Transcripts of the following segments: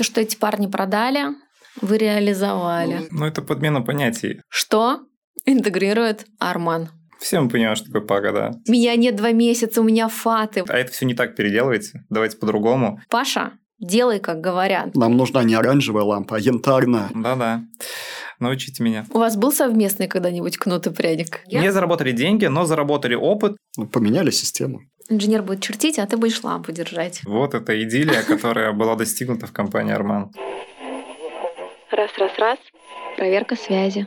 То, что эти парни продали, вы реализовали. Ну, это подмена понятий. Что интегрирует Арман? Все мы понимаем, что такое пага, да. Меня нет два месяца, у меня фаты. А это все не так переделывайте. Давайте по-другому. Паша, делай, как говорят. Нам нужна не оранжевая лампа, а янтарная. Да-да. Научите меня. У вас был совместный когда-нибудь кнут и пряник? Не заработали деньги, но заработали опыт. Ну, Поменяли систему. Инженер будет чертить, а ты будешь лампу держать. Вот эта идиллия, которая была достигнута в компании Арман. Раз, раз, раз. Проверка связи.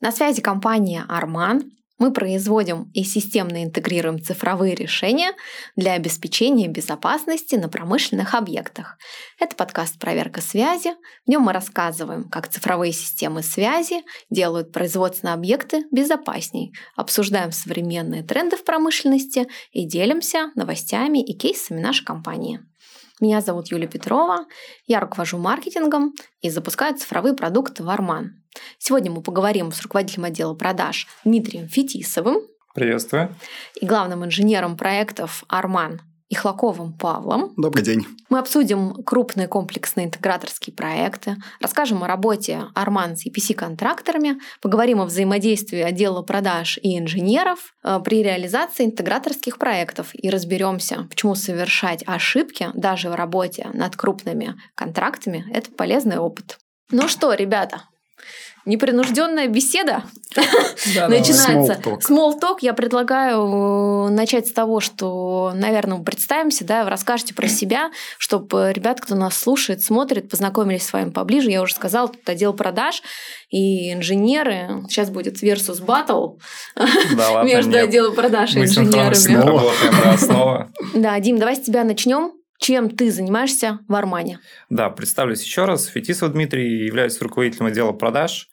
На связи компания Арман. Мы производим и системно интегрируем цифровые решения для обеспечения безопасности на промышленных объектах. Это подкаст «Проверка связи». В нем мы рассказываем, как цифровые системы связи делают производственные объекты безопасней, обсуждаем современные тренды в промышленности и делимся новостями и кейсами нашей компании. Меня зовут Юлия Петрова, я руковожу маркетингом и запускаю цифровые продукты в Арман. Сегодня мы поговорим с руководителем отдела продаж Дмитрием Фетисовым Приветствую. и главным инженером проектов Арман Ихлаковым Павлом. Добрый день. Мы обсудим крупные комплексные интеграторские проекты, расскажем о работе Арман с EPC-контракторами, поговорим о взаимодействии отдела продаж и инженеров э, при реализации интеграторских проектов и разберемся, почему совершать ошибки даже в работе над крупными контрактами – это полезный опыт. Ну что, ребята, непринужденная беседа начинается. Small talk. Я предлагаю э, начать с того, что, наверное, представимся, да, расскажете про себя, чтобы ребят, кто нас слушает, смотрит, познакомились с вами поближе. Я уже сказала, тут отдел продаж и инженеры. Сейчас будет versus battle между отделом продаж и инженерами. Да, Дим, давай с тебя начнем. Чем ты занимаешься в Армане? Да, представлюсь еще раз. Фетисов Дмитрий, являюсь руководителем отдела продаж.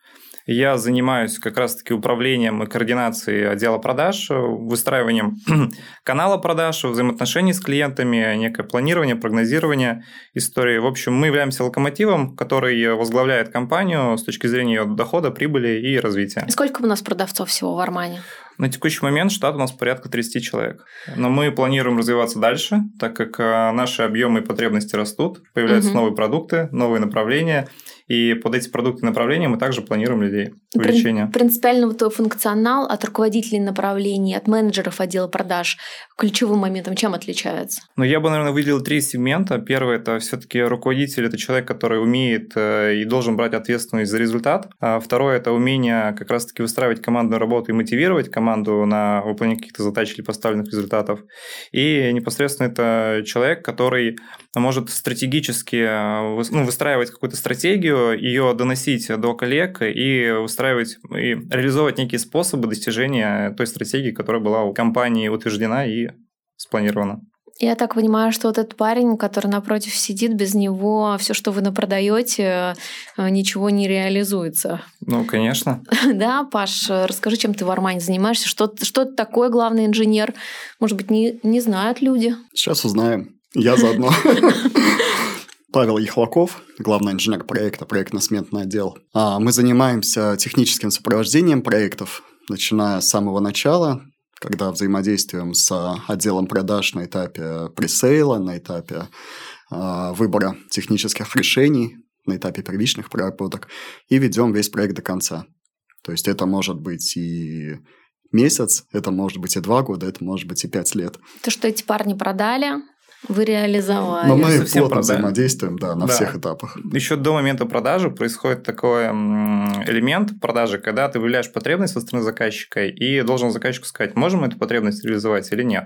Я занимаюсь как раз-таки управлением и координацией отдела продаж, выстраиванием канала продаж, взаимоотношений с клиентами, некое планирование, прогнозирование истории. В общем, мы являемся локомотивом, который возглавляет компанию с точки зрения ее дохода, прибыли и развития. Сколько у нас продавцов всего в Армане? На текущий момент штат у нас порядка 30 человек. Но мы планируем развиваться дальше, так как э, наши объемы и потребности растут, появляются Мгм. новые продукты, новые направления. И под эти продукты и направления мы также планируем людей увеличения. Принципиально вот твой функционал от руководителей направлений, от менеджеров отдела продаж ключевым моментом чем отличается? Но я бы, наверное, выделил три сегмента. Первый – это все-таки руководитель, это человек, который умеет э, и должен брать ответственность за результат. А второе – это умение как раз-таки выстраивать командную работу и мотивировать команду на выполнение каких-то задач или поставленных результатов. И непосредственно это человек, который может стратегически э, ну, выстраивать какую-то стратегию, ее доносить до коллег и выстраивать и реализовывать некие способы достижения той стратегии, которая была у компании утверждена и спланирована. Я так понимаю, что вот этот парень, который напротив сидит, без него все, что вы напродаете, э, ничего не реализуется. Ну, конечно. Да, Паш, расскажи, чем ты в Армане занимаешься, что, что ты такое главный инженер? Может быть, не, не знают люди. Сейчас узнаем. Я заодно. Павел Ехлаков, главный инженер проекта, проектно-сметный отдел. А, Мы занимаемся техническим сопровождением проектов, начиная с самого начала, когда взаимодействуем с а, отделом продаж на этапе пресейла, на этапе а, выбора технических решений, на этапе первичных проработок, и ведем весь проект до конца. То есть это может быть и месяц, это может быть и два года, это может быть и пять лет. То, что эти парни продали, вы реализовали. Но мы совсем плотно продали. взаимодействуем, да, на Да. всех этапах. Еще до момента продажи происходит такой элемент продажи, когда ты выявляешь потребность со стороны заказчика и должен заказчику сказать, можем мы эту потребность реализовать или нет.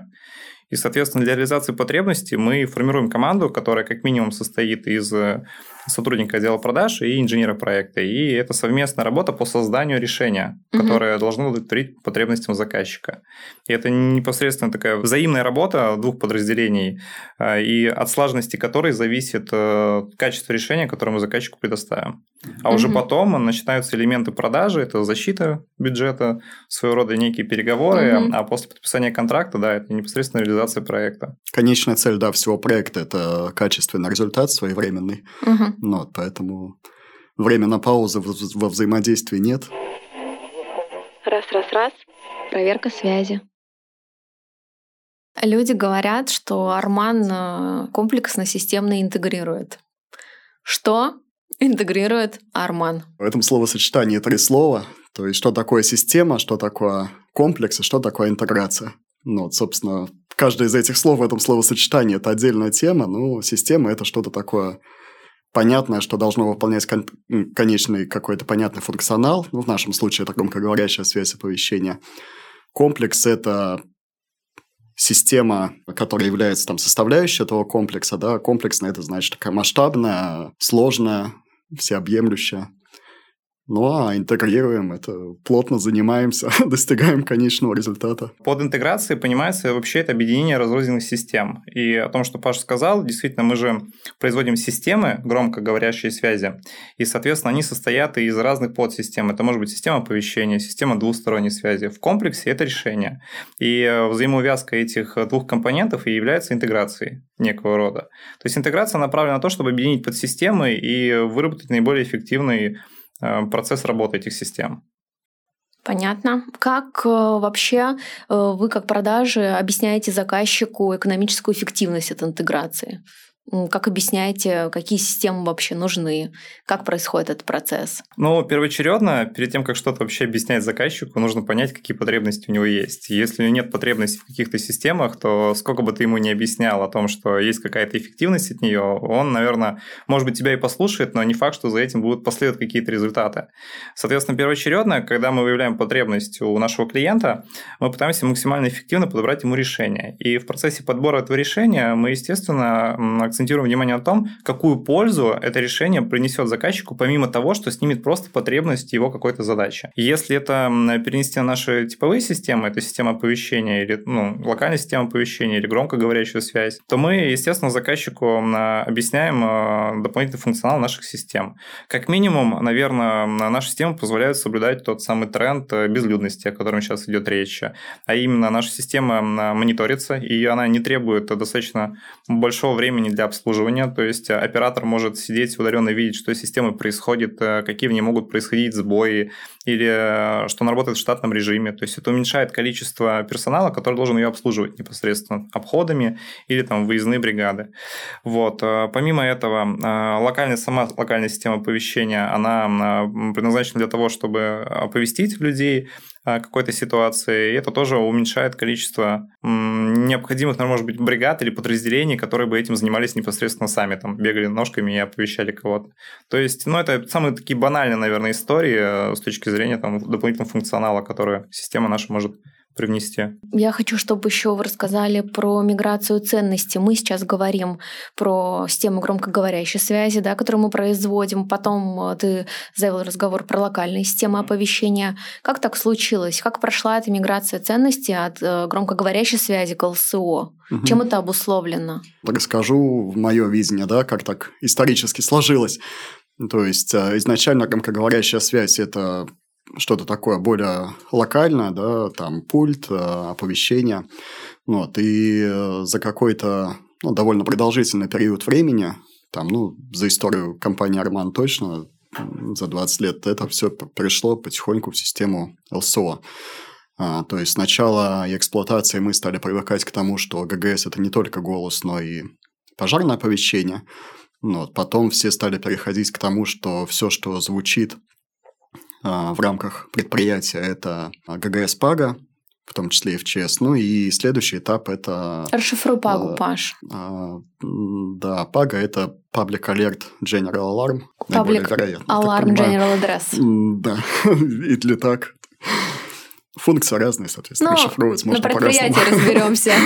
И, соответственно, для реализации потребности мы формируем команду, которая как минимум состоит из э, сотрудника отдела продаж и инженера проекта. И это совместная работа по созданию решения, Мгм. которое должно удовлетворить потребностям заказчика. И это непосредственно такая взаимная работа двух подразделений, э, и от слаженности которой зависит э, качество решения, которое мы заказчику предоставим. А уже Мгм. потом начинаются элементы продажи, это защита бюджета, своего рода некие переговоры, Мгм. а после подписания контракта, да, это непосредственно реализация проекта. Конечная цель, да, всего проекта – это качественный результат своевременный. Мгм. Ну, вот, поэтому время на паузу в- во взаимодействии нет. Раз, раз, раз. Проверка связи. Люди говорят, что Арман э, комплексно-системно интегрирует. Что интегрирует Арман? В этом словосочетании три слова. То есть, что такое система, что такое комплекс и что такое интеграция. Ну, вот, собственно, каждое из этих слов в этом словосочетании – это отдельная тема. Ну, система – это что-то такое понятное, что должно выполнять кон- конечный какой-то понятный функционал. Ну, в нашем случае это громкоговорящая связь оповещения. Комплекс – это система, которая является там составляющей этого комплекса, да, комплексная это значит такая масштабная, сложная, всеобъемлющая. Ну, а интегрируем это, плотно занимаемся, достигаем конечного результата. Под интеграцией понимается вообще это объединение разрозненных систем. И о том, что Паша сказал, действительно, мы же производим системы, громко говорящие связи, и, соответственно, они состоят из разных подсистем. Это может быть система оповещения, система двусторонней связи. В комплексе это решение. И взаимоувязка этих двух компонентов и является интеграцией некого рода. То есть интеграция направлена на то, чтобы объединить подсистемы и выработать наиболее эффективный Э, процесс работы этих систем. Понятно. Как э, вообще э, вы, как продажи, объясняете заказчику экономическую эффективность от интеграции? Как объясняете, какие системы вообще нужны? Как происходит этот процесс? Ну, первоочередно, перед тем, как что-то вообще объяснять заказчику, нужно понять, какие потребности у него есть. Если у него нет потребностей в каких-то системах, то сколько бы ты ему не объяснял о том, что есть какая-то эффективность от нее, он, наверное, может быть, тебя и послушает, но не факт, что за этим будут последовать какие-то результаты. Соответственно, первоочередно, когда мы выявляем потребность у нашего клиента, мы пытаемся максимально эффективно подобрать ему решение. И в процессе подбора этого решения мы, естественно, акцентируем внимание на том, какую пользу это решение принесет заказчику, помимо того, что снимет просто потребность его какой-то задачи. Если это перенести на наши типовые системы, это система оповещения или ну, локальная система оповещения или громкоговорящая связь, то мы, естественно, заказчику объясняем а, дополнительный функционал наших систем. Как минимум, наверное, наши системы позволяют соблюдать тот самый тренд э, безлюдности, о котором сейчас идет речь. А именно, наша система мониторится, и она не требует достаточно большого времени для обслуживания, то есть э, оператор может сидеть удаленно видеть, что с системой происходит, э, какие в ней могут происходить сбои, или э, что она работает в штатном режиме. То есть это уменьшает количество персонала, который должен ее обслуживать непосредственно обходами или там выездные бригады. Вот. Помимо этого, локальная, сама локальная система оповещения, она предназначена для того, чтобы оповестить людей какой-то ситуации, и это тоже уменьшает количество необходимых, наверное, может быть, бригад или подразделений, которые бы этим занимались непосредственно сами, там, бегали ножками и оповещали кого-то. То есть, ну, это самые такие банальные, наверное, истории э, с точки зрения там, дополнительного функционала, который система наша может привнести. Я хочу, чтобы еще вы рассказали про миграцию ценностей. Мы сейчас говорим про систему громкоговорящей связи, да, которую мы производим. Потом э, ты завел разговор про локальные системы оповещения. Как так случилось? Как прошла эта миграция ценностей от э, громкоговорящей связи к ЛСО? Угу. Чем это обусловлено? Расскажу в мое видение, да, как так исторически сложилось. То есть э, изначально громкоговорящая связь – это что-то такое более локальное, да, там пульт, э, оповещение. Вот, и э, за какой-то ну, довольно продолжительный период времени, там, ну, за историю компании Арман точно, за 20 лет это все перешло потихоньку в систему ЛСО. А, то есть сначала эксплуатации мы стали привыкать к тому, что ГГС это не только голос, но и пожарное оповещение. Ну вот. Потом все стали переходить к тому, что все, что звучит в рамках предприятия это ГГС Пага, в том числе и в ЧС. Ну и следующий этап это... Расшифруй Пагу, а, Паш. А, да, Пага это Public Alert General Alarm. Public Alarm General Address. Да, или так. Функции разные, соответственно, ну, расшифровывать можно на предприятии разберемся.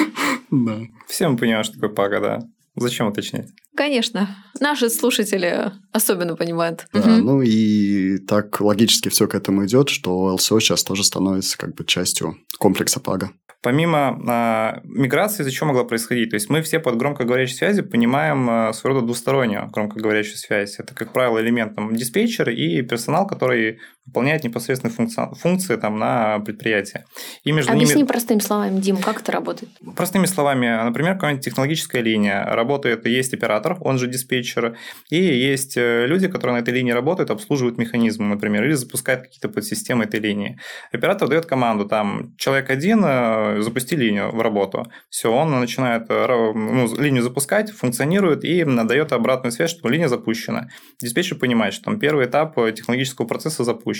Да. Все мы понимаем, что такое Пага, да. Зачем уточнять? Конечно. Наши слушатели особенно понимают. Да, угу. ну и так логически все к этому идет, что ЛСО сейчас тоже становится как бы частью комплекса ПАГа. Помимо а, миграции, зачем могла происходить? То есть мы все под громкоговорящей связи понимаем а, своего рода двустороннюю громкоговорящую связь. Это, как правило, элемент там, диспетчер и персонал, который выполняет непосредственно функции, функции там, на предприятии. И между Объясни ними... простыми словами, Дим, как это работает? Простыми словами, например, какая-нибудь технологическая линия работает, есть оператор, он же диспетчер, и есть э, люди, которые на этой линии работают, обслуживают механизмы, например, или запускают какие-то подсистемы этой линии. Оператор дает команду, там, человек один, э, запусти линию в работу. Все, он начинает э, ну, линию запускать, функционирует и дает обратную связь, что линия запущена. Диспетчер понимает, что там первый этап технологического процесса запущен.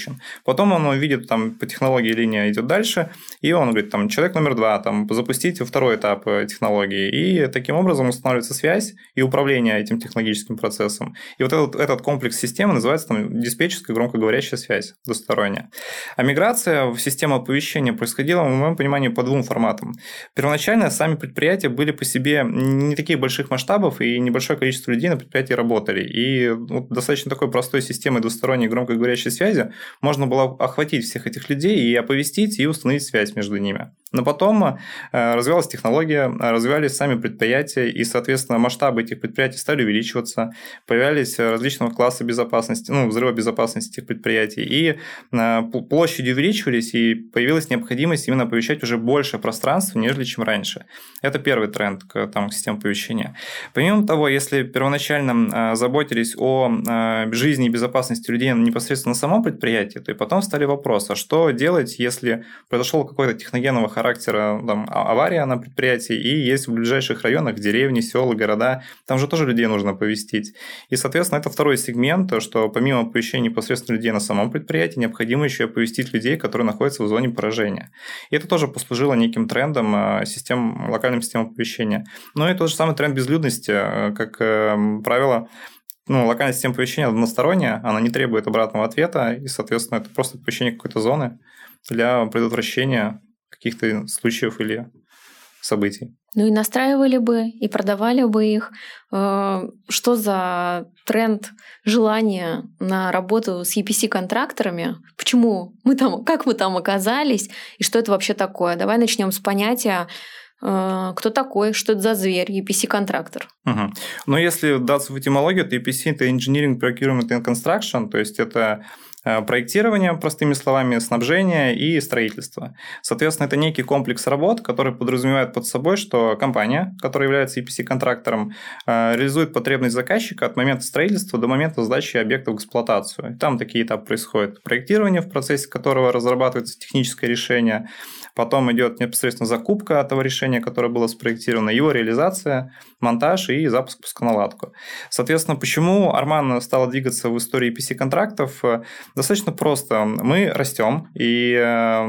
Потом он видит, там, по технологии линия идет дальше, и он говорит, там, человек номер два, там, запустите второй этап технологии. И таким образом устанавливается связь и управление этим технологическим процессом. И вот этот, этот комплекс системы называется там, диспетчерская громкоговорящая связь двусторонняя. А миграция в систему оповещения происходила, в моем понимании, по двум форматам. Первоначально сами предприятия были по себе не таких больших масштабов, и небольшое количество людей на предприятии работали. И вот, достаточно такой простой системой двусторонней громкоговорящей связи можно было охватить всех этих людей и оповестить, и установить связь между ними. Но потом э, развивалась технология, развивались сами предприятия, и, соответственно, масштабы этих предприятий стали увеличиваться, появлялись различного класса безопасности, ну, взрыва безопасности этих предприятий, и э, площади увеличивались, и появилась необходимость именно оповещать уже больше пространства, нежели чем раньше. Это первый тренд к, там, к системе оповещения. Помимо того, если первоначально э, заботились о жизни и безопасности людей непосредственно на самом предприятии, то и потом стали вопросы, а что делать, если произошел какой-то техногенного характера там, а, авария на предприятии, и есть в ближайших районах деревни, села, города, там же тоже людей нужно повестить. И, соответственно, это второй сегмент, что помимо оповещения непосредственно людей на самом предприятии, необходимо еще оповестить людей, которые находятся в зоне поражения. И это тоже послужило неким трендом а, систем, локальным системам оповещения. Но и тот же самый тренд безлюдности, а, как эм, правило, ну, локальная система оповещения односторонняя, она не требует обратного ответа, и, соответственно, это просто оповещение какой-то зоны для предотвращения каких-то случаев или событий. Ну и настраивали бы, и продавали бы их. Э, что за тренд желания на работу с EPC-контракторами? Почему мы там, как мы там оказались, и что это вообще такое? Давай начнем с понятия э, кто такой, что это за зверь, EPC-контрактор. Угу. Ну, если даться в этимологию, то EPC – это Engineering, Procurement and Construction, то есть это Э, проектирование, простыми словами, снабжение и строительство. Соответственно, это некий комплекс работ, который подразумевает под собой, что компания, которая является EPC-контрактором, э, реализует потребность заказчика от момента строительства до момента сдачи объекта в эксплуатацию. Там такие этапы происходят. Проектирование, в процессе которого разрабатывается техническое решение, потом идет непосредственно закупка этого решения, которое было спроектировано, его реализация, монтаж и запуск пусконаладку. Соответственно, почему Арман стал двигаться в истории EPC-контрактов? Достаточно просто. Мы растем, и э,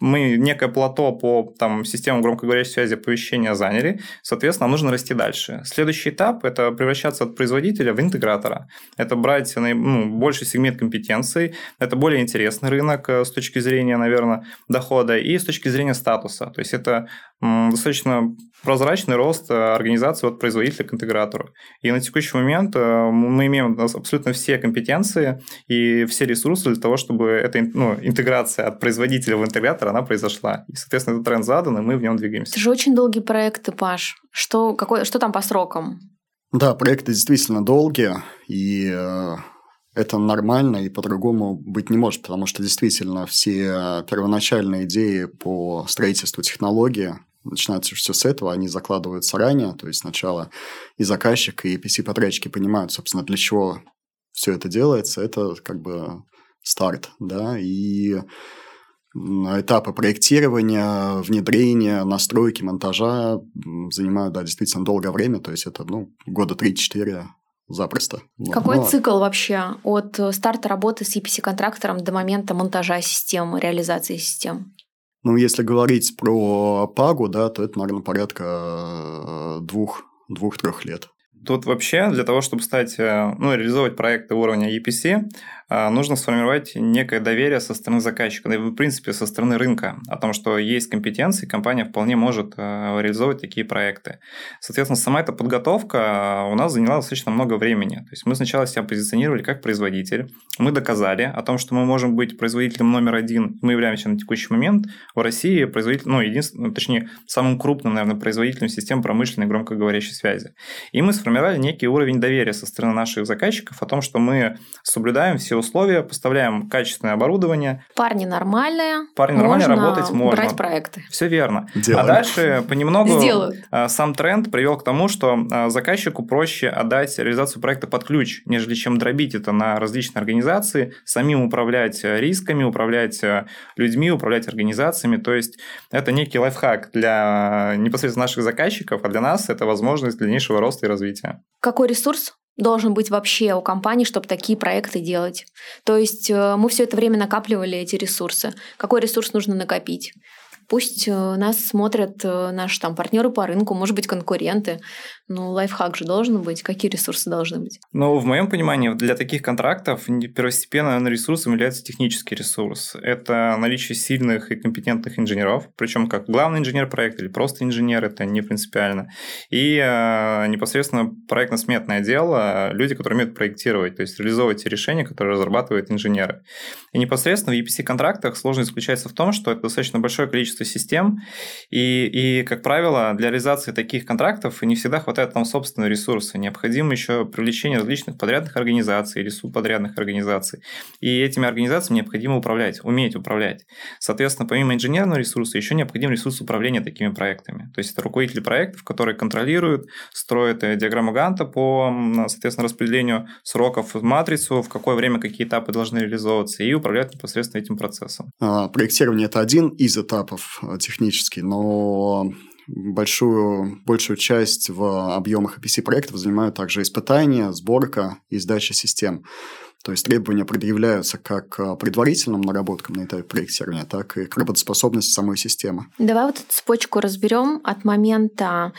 мы некое плато по там, системам громкоговорящей связи оповещения заняли. Соответственно, нужно расти дальше. Следующий этап – это превращаться от производителя в интегратора. Это брать ну, больший сегмент компетенций. Это более интересный рынок э, с точки зрения, наверное, дохода и с точки зрения статуса. То есть это достаточно прозрачный рост э, организации от производителя к интегратору. И на текущий момент э, мы имеем абсолютно все компетенции и все ресурсы для того, чтобы эта ну, интеграция от производителя в интегратор, она произошла. И, соответственно, этот тренд задан, и мы в нем двигаемся. Это же очень долгие проекты, Паш. Что, какой, что там по срокам? Да, проекты действительно долгие, и э, это нормально и по-другому быть не может, потому что действительно все первоначальные идеи по строительству технологии, начинается все с этого, они закладываются ранее, то есть сначала и заказчик, и PC-подрядчики понимают, собственно, для чего все это делается, это как бы старт, да, и этапы проектирования, внедрения, настройки, монтажа занимают, да, действительно долгое время, то есть это, ну, года 3-4 запросто. Какой Но... цикл вообще от старта работы с EPC-контрактором до момента монтажа системы, реализации систем? Ну, если говорить про Пагу, да, то это, наверное, порядка э, двух, двух-трех лет. Тут вообще для того, чтобы стать, э, ну, реализовать проекты уровня EPC, нужно сформировать некое доверие со стороны заказчика, да и в принципе со стороны рынка о том, что есть компетенции, компания вполне может э, реализовывать такие проекты. Соответственно, сама эта подготовка у нас заняла достаточно много времени. То есть мы сначала себя позиционировали как производитель, мы доказали о том, что мы можем быть производителем номер один, мы являемся на текущий момент в России производителем, ну, единственным, точнее, самым крупным, наверное, производителем систем промышленной громкоговорящей связи. И мы сформировали некий уровень доверия со стороны наших заказчиков о том, что мы соблюдаем все условия, поставляем качественное оборудование. Парни нормальные. Парни нормально работать можно. брать проекты. Все верно. Делаем. А дальше понемногу Сделают. а, сам тренд привел к тому, что а, заказчику проще отдать реализацию проекта под ключ, нежели чем дробить это на различные организации, самим управлять э, рисками, управлять э, людьми, управлять организациями. То есть это некий лайфхак для непосредственно наших заказчиков, а для нас это возможность дальнейшего роста и развития. Какой ресурс должен быть вообще у компании, чтобы такие проекты делать? То есть э, мы все это время накапливали эти ресурсы. Какой ресурс нужно накопить? Пусть э, нас смотрят э, наши там партнеры по рынку, может быть, конкуренты. Ну, лайфхак же должен быть. Какие ресурсы должны быть? Ну, в моем понимании, для таких контрактов первостепенно ресурсом является технический ресурс. Это наличие сильных и компетентных инженеров, причем как главный инженер проекта или просто инженер, это не принципиально. И э, непосредственно проектно-сметное дело, люди, которые умеют проектировать, то есть реализовывать те решения, которые разрабатывают инженеры. И непосредственно в EPC-контрактах сложность заключается в том, что это достаточно большое количество систем, и, и, как правило, для реализации таких контрактов не всегда хватает там собственного ресурса. Необходимо еще привлечение различных подрядных организаций или субподрядных организаций. И этими организациями необходимо управлять, уметь управлять. Соответственно, помимо инженерного ресурса, еще необходим ресурс управления такими проектами. То есть это руководители проектов, которые контролируют, строят э, диаграмму Ганта по, соответственно, распределению сроков в матрицу, в какое время какие этапы должны реализовываться, и управляют непосредственно этим процессом. А, проектирование – это один из этапов э, технический, но большую, большую часть в объемах EPC проектов занимают также испытания, сборка и сдача систем. То есть требования предъявляются как к предварительным наработкам на этапе проектирования, так и к работоспособности самой системы. Давай вот эту цепочку разберем от момента,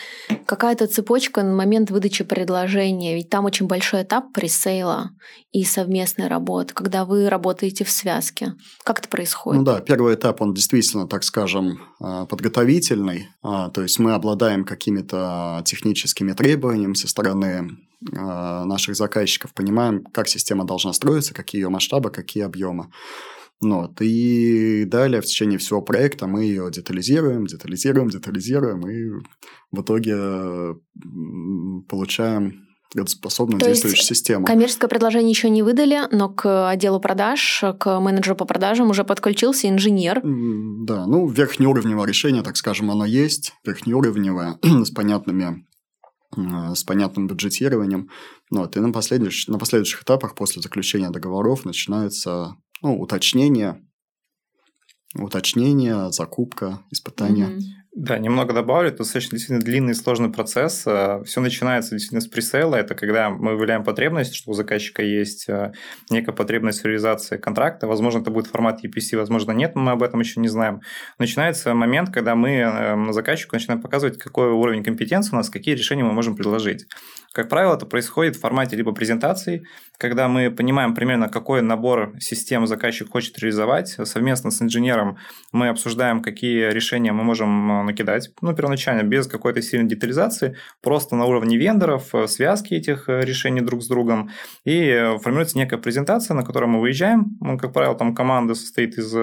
какая-то цепочка на момент выдачи предложения. Ведь там очень большой этап пресейла и совместной работы, когда вы работаете в связке. Как это происходит? Ну да, первый этап, он действительно, так скажем, а, подготовительный. А, то есть мы обладаем какими-то техническими требованиями со стороны а, наших заказчиков, понимаем, как система должна строиться, какие ее масштабы, какие объемы. Вот. И далее в течение всего проекта мы ее детализируем, детализируем, детализируем, и в итоге получаем способную действующую систему. Коммерческое предложение еще не выдали, но к отделу продаж, к менеджеру по продажам уже подключился инженер. Да, ну, верхнеуровневое решение, так скажем, оно есть, верхнеуровневое, с понятными Э, с понятным бюджетированием. Вот, и на, последующих, на последующих этапах после заключения договоров начинается ну, уточнение, уточнение, закупка, испытание. Mm-hmm. Да, немного добавлю, это достаточно действительно длинный и сложный процесс. Э, Все начинается действительно с пресейла, это когда мы выявляем потребность, что у заказчика есть э, некая потребность в реализации контракта, возможно, это будет формат EPC, возможно, нет, мы об этом еще не знаем. Начинается момент, когда мы э, заказчику начинаем показывать, какой уровень компетенции у нас, какие решения мы можем предложить. Как правило, это происходит в формате либо презентаций, когда мы понимаем примерно, какой набор систем заказчик хочет реализовать. Совместно с инженером мы обсуждаем, какие решения мы можем накидать, ну, первоначально, без какой-то сильной детализации, просто на уровне вендоров, э, связки этих э, решений друг с другом, и э, формируется некая презентация, на которой мы выезжаем. Ну, как правило, там команда состоит из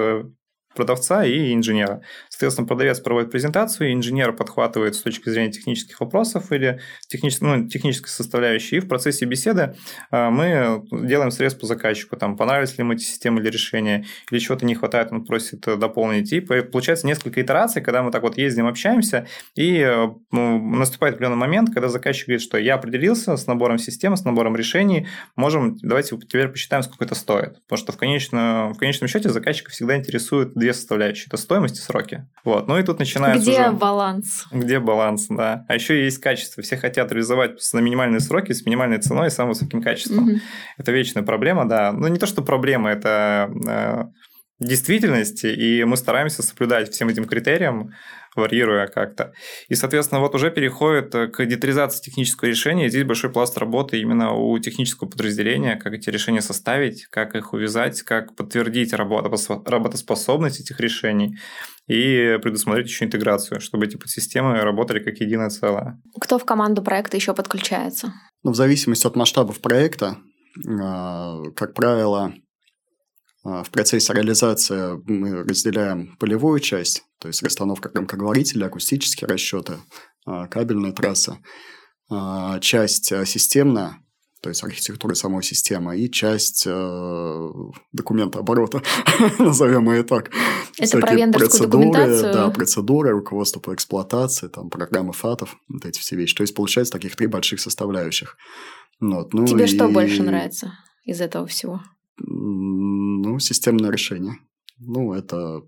продавца и инженера. Соответственно, продавец проводит презентацию, инженер подхватывает с точки зрения технических вопросов или технической, ну, технической составляющей. И в процессе беседы э, мы делаем срез по заказчику, там, понравились ли ему эти системы или решения, или чего-то не хватает, он просит дополнить. И получается несколько итераций, когда мы так вот ездим, общаемся, и э, ну, наступает определенный момент, когда заказчик говорит, что я определился с набором систем, с набором решений, можем, давайте теперь посчитаем, сколько это стоит. Потому что в, конечно, в конечном счете заказчика всегда интересует две составляющие. Это стоимость и сроки. Вот. Ну и тут начинается Где уже... баланс? Где баланс, да. А еще есть качество. Все хотят реализовать на минимальные сроки, с минимальной ценой и самым высоким качеством. Угу. Это вечная проблема, да. Ну не то, что проблема, это э, действительность, и мы стараемся соблюдать всем этим критериям, варьируя как-то. И, соответственно, вот уже переходит к детализации технического решения. Здесь большой пласт работы именно у технического подразделения, как эти решения составить, как их увязать, как подтвердить работоспособность этих решений и предусмотреть еще интеграцию, чтобы эти подсистемы работали как единое целое. Кто в команду проекта еще подключается? Ну, в зависимости от масштабов проекта, а, как правило, а, в процессе реализации мы разделяем полевую часть, то есть расстановка громкоговорителя, акустические расчеты, а, кабельная трасса, часть системная, то есть архитектуры самой системы, и часть э, документа оборота, назовем ее так. Это про вендорскую документацию? Да, процедуры, руководство по эксплуатации, там, программы ФАТов, вот эти все вещи. То есть, получается, таких три больших составляющих. Вот, ну Тебе и... что больше нравится из этого всего? Ну, системное решение. Ну, это,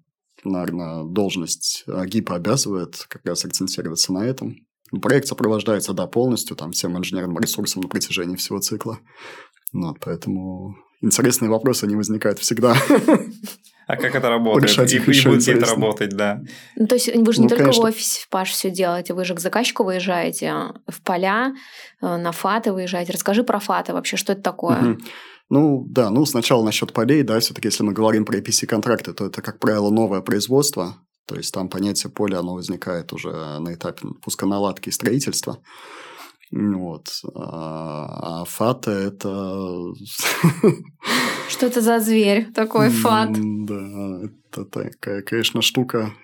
наверное, должность ГИПа обязывает как раз акцентироваться на этом. Проект сопровождается, да, полностью, там, всем инженерным ресурсом на протяжении всего цикла. Вот, поэтому интересные вопросы не возникают всегда. А как это работает? Решать и, и будет ли это работать, да. Ну, то есть вы же не ну, только конечно. в офисе в Паш все делаете, вы же к заказчику выезжаете, в поля, э, на фаты выезжаете. Расскажи про фаты вообще, что это такое? Угу. Ну, да, ну, сначала насчет полей, да, все-таки, если мы говорим про EPC-контракты, то это, как правило, новое производство, то есть там понятие поля, оно возникает уже на этапе пусконаладки и строительства. Вот. А, а фата это... Что это за зверь такой фат? Да, это такая, конечно, штука.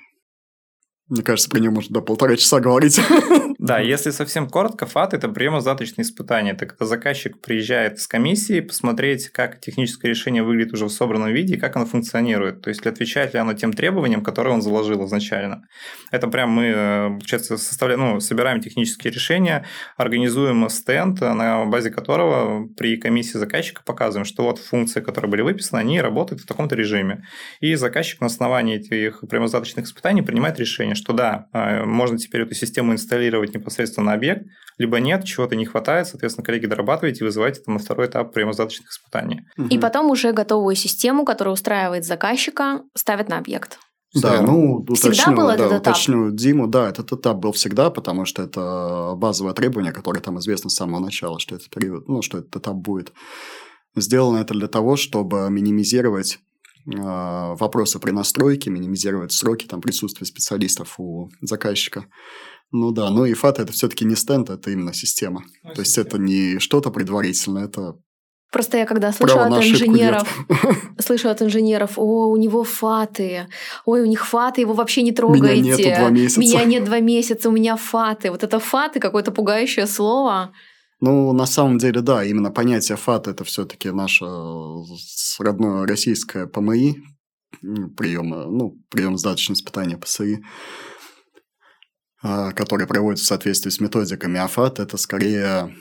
Мне кажется, про нее можно до полтора часа говорить. Да, если совсем коротко, ФАТ – это приемо-сдаточные испытания. Это когда заказчик приезжает с комиссии посмотреть, как техническое решение выглядит уже в собранном виде и как оно функционирует. То есть, отвечает ли оно тем требованиям, которые он заложил изначально. Это прям мы, э, получается, составляем, ну, собираем технические решения, организуем стенд, на базе которого при комиссии заказчика показываем, что вот функции, которые были выписаны, они работают в таком-то режиме. И заказчик на основании этих приемо-сдаточных испытаний принимает решение, что да, э, можно теперь эту систему инсталлировать непосредственно на объект, либо нет, чего-то не хватает, соответственно, коллеги дорабатываете и вызываете там на второй этап приемо-сдаточных испытаний. И потом уже готовую систему, которая устраивает заказчика, ставят на объект. Да, ну, уточню, был да, этот уточню этап? Диму, да, этот этап был всегда, потому что это базовое требование, которое там известно с самого начала, что этот период, ну, что этот этап будет. Сделано это для того, чтобы минимизировать э, вопросы при настройке, минимизировать сроки там, присутствия специалистов у заказчика. Ну да, но и FAT это все-таки не стенд, это именно система. Ну, То есть это не что-то предварительное, это Просто я когда слышу от инженеров, слышу от инженеров, о, у него фаты, ой, у них фаты, его вообще не трогайте. Меня нету два месяца. Меня нет два месяца, у меня фаты. Вот это фаты, какое-то пугающее слово. Ну, на самом деле, да, именно понятие фат это все-таки наше родное российское ПМИ, прием, ну, прием сдаточного испытания ПСИ. А, который проводится в соответствии с методиками АФАТ, это скорее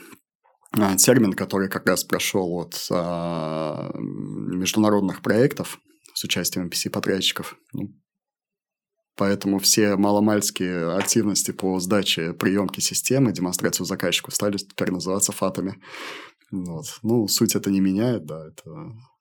а, термин, который как раз прошел от а, международных проектов с участием NPC-подрядчиков. Ну, поэтому все маломальские активности по сдаче приемки системы, демонстрацию заказчику стали теперь называться фатами. Вот. Ну, суть это не меняет, да, это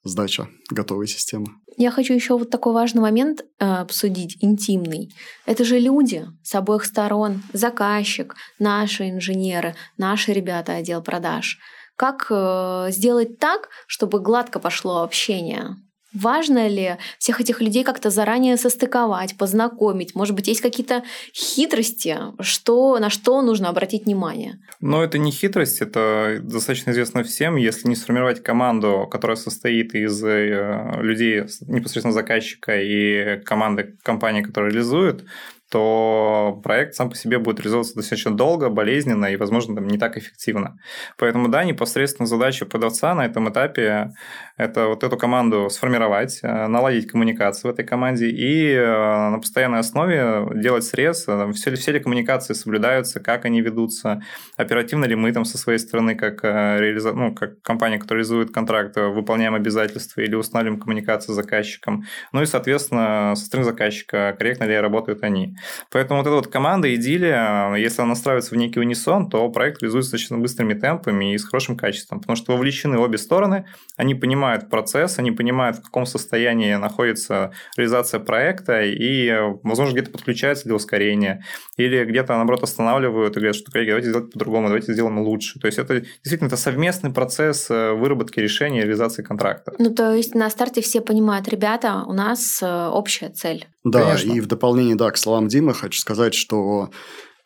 сдача готовой системы. Я хочу еще вот такой важный момент э, обсудить, интимный. Это же люди с обоих сторон, заказчик, наши инженеры, наши ребята отдел продаж. Как э, сделать так, чтобы гладко пошло общение? Важно ли всех этих людей как-то заранее состыковать, познакомить? Может быть, есть какие-то хитрости, что, на что нужно обратить внимание? Но это не хитрость, это достаточно известно всем. Если не сформировать команду, которая состоит из э, людей, непосредственно заказчика и команды компании, которая реализует, то проект сам по себе будет реализовываться достаточно долго, болезненно и, возможно, там, не так эффективно. Поэтому, да, непосредственно задача продавца на этом этапе – это вот эту команду сформировать, э, наладить коммуникацию в этой команде и э, на постоянной основе делать срез, э, все ли, все ли коммуникации соблюдаются, как они ведутся, оперативно ли мы там со своей стороны, как, реализа... ну, как компания, которая реализует контракт, выполняем обязательства или устанавливаем коммуникацию с заказчиком. Ну и, соответственно, со стороны заказчика, корректно ли работают они. Поэтому вот эта вот команда, идиллия, если она настраивается в некий унисон, то проект реализуется достаточно быстрыми темпами и с хорошим качеством, потому что вовлечены обе стороны, они понимают процесс, они понимают, в каком состоянии находится реализация проекта, и, возможно, где-то подключаются для ускорения, или где-то, наоборот, останавливают и говорят, что, коллеги, давайте сделать по-другому, давайте сделаем лучше. То есть это действительно это совместный процесс э, выработки решения и реализации контракта. Ну, то есть на старте все понимают, ребята, у нас э, общая цель. Да, Конечно. и в дополнение, да, к словам Димы, хочу сказать, что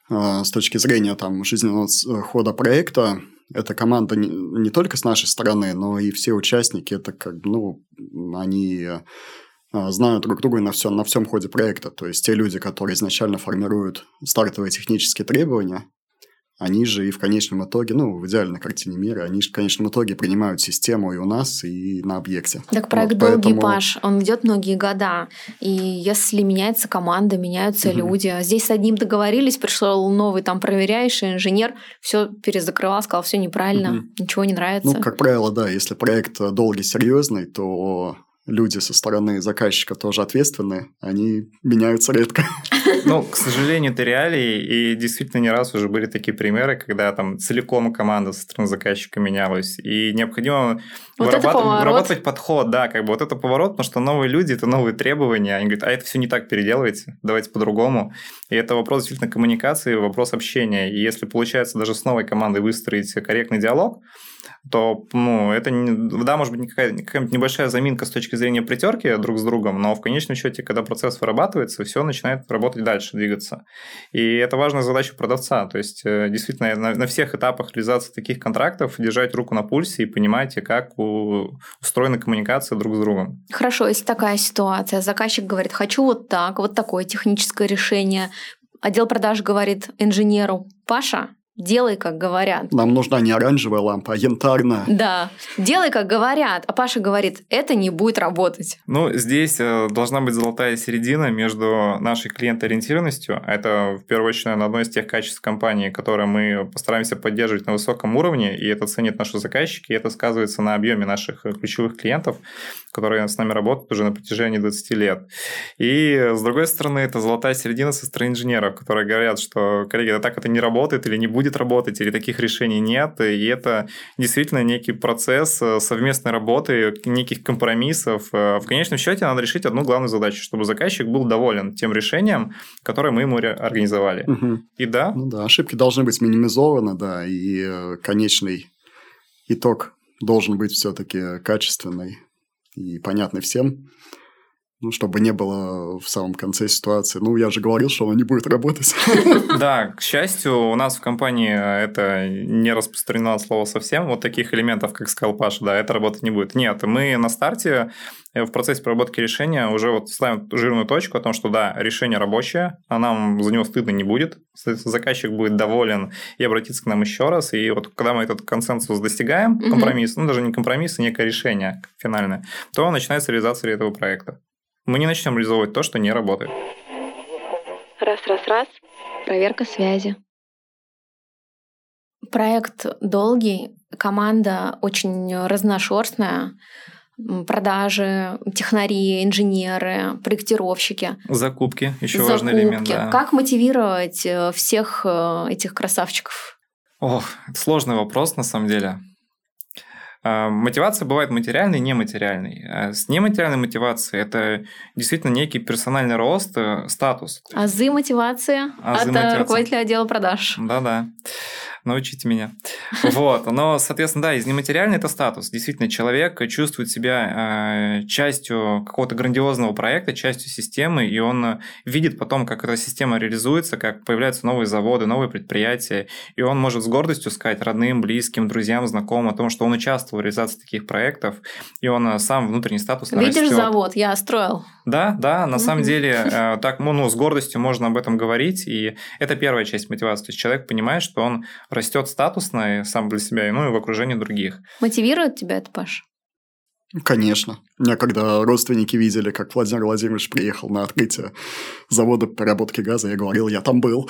э, с точки зрения там, жизненного хода проекта, эта команда не, не только с нашей стороны, но и все участники, это как, ну, они э, знают друг друга на всем, на всем ходе проекта. То есть те люди, которые изначально формируют стартовые технические требования, они же и в конечном итоге, ну, в идеальной картине мира, они же в конечном итоге принимают систему и у нас, и на объекте. Так проект вот, долгий, поэтому... Паш, он идет многие года. И если меняется команда, меняются угу. люди. Здесь с одним договорились, пришел новый там проверяющий инженер, все перезакрывал, сказал, все неправильно, угу. ничего не нравится. Ну, как правило, да, если проект долгий, серьезный, то люди со стороны заказчика тоже ответственны, они меняются редко. Ну, к сожалению, это реалии, и действительно не раз уже были такие примеры, когда там целиком команда со стороны заказчика менялась, и необходимо вот вырабатывать, вырабатывать подход, да, как бы вот это поворот, потому что новые люди, это новые требования, они говорят, а это все не так переделывайте, давайте по-другому. И это вопрос действительно коммуникации, вопрос общения, и если получается даже с новой командой выстроить корректный диалог, то, ну, это, да, может быть, какая-нибудь какая небольшая заминка с точки зрения притерки друг с другом, но в конечном счете, когда процесс вырабатывается, все начинает работать дальше, двигаться. И это важная задача продавца, то есть, э, действительно, на, на всех этапах реализации таких контрактов держать руку на пульсе и понимать, как у, устроена коммуникация друг с другом. Хорошо, если такая ситуация, заказчик говорит, хочу вот так, вот такое техническое решение, отдел продаж говорит инженеру, Паша, делай, как говорят. Нам нужна не оранжевая лампа, а янтарная. Да, делай, как говорят. А Паша говорит, это не будет работать. Ну, здесь э, должна быть золотая середина между нашей клиентоориентированностью. Это, в первую очередь, наверное, одно из тех качеств компании, которые мы постараемся поддерживать на высоком уровне, и это ценят наши заказчики, и это сказывается на объеме наших ключевых клиентов, которые с нами работают уже на протяжении 20 лет. И, с другой стороны, это золотая середина со стороны инженеров, которые говорят, что, коллеги, да так это не работает или не будет работать, или таких решений нет. И это действительно некий процесс э, совместной работы, неких компромиссов. Э, в конечном счете надо решить одну главную задачу, чтобы заказчик был доволен тем решением, которое мы ему организовали. Угу. И да. Ну да, ошибки должны быть минимизованы, да, и э, конечный итог должен быть все-таки качественный и понятный всем. Ну, чтобы не было в самом конце ситуации. Ну, я же говорил, что она не будет работать. Да, к счастью, у нас в компании это не распространено слово совсем. Вот таких элементов, как сказал Паша, да, это работать не будет. Нет, мы на старте э, в процессе проработки решения уже вот ставим жирную точку о том, что да, решение рабочее, а нам за него стыдно не будет. Заказчик будет доволен и обратиться к нам еще раз. И вот когда мы этот консенсус достигаем, компромисс, ну даже не компромисс, а некое решение финальное, то начинается реализация этого проекта мы не начнем реализовывать то, что не работает. Раз, раз, раз. Проверка связи. Проект долгий, команда очень разношерстная, продажи, технари, инженеры, проектировщики. Закупки, еще Закупки. важный элемент. Да. Как мотивировать э, всех э, этих красавчиков? Ох, это сложный вопрос на самом деле. А, мотивация бывает материальной и нематериальной. А с нематериальной мотивацией это действительно некий персональный рост, э, статус. Азы мотивация Азы от мотивация. руководителя отдела продаж. Да-да научите меня. Вот, но, соответственно, да, из нематериальный это статус. Действительно, человек чувствует себя э, частью какого-то грандиозного проекта, частью системы, и он видит потом, как эта система реализуется, как появляются новые заводы, новые предприятия, и он может с гордостью сказать родным, близким, друзьям, знакомым о том, что он участвовал в реализации таких проектов, и он сам внутренний статус Видишь завод, я строил. Да, да, на самом деле, э, так, ну, ну, с гордостью можно об этом говорить, и это первая часть мотивации. То есть человек понимает, что он растет статусно и сам для себя, ну и в окружении других. Мотивирует тебя это, Паш? Конечно. Меня когда родственники видели, как Владимир Владимирович приехал на открытие завода переработки газа, я говорил, я там был.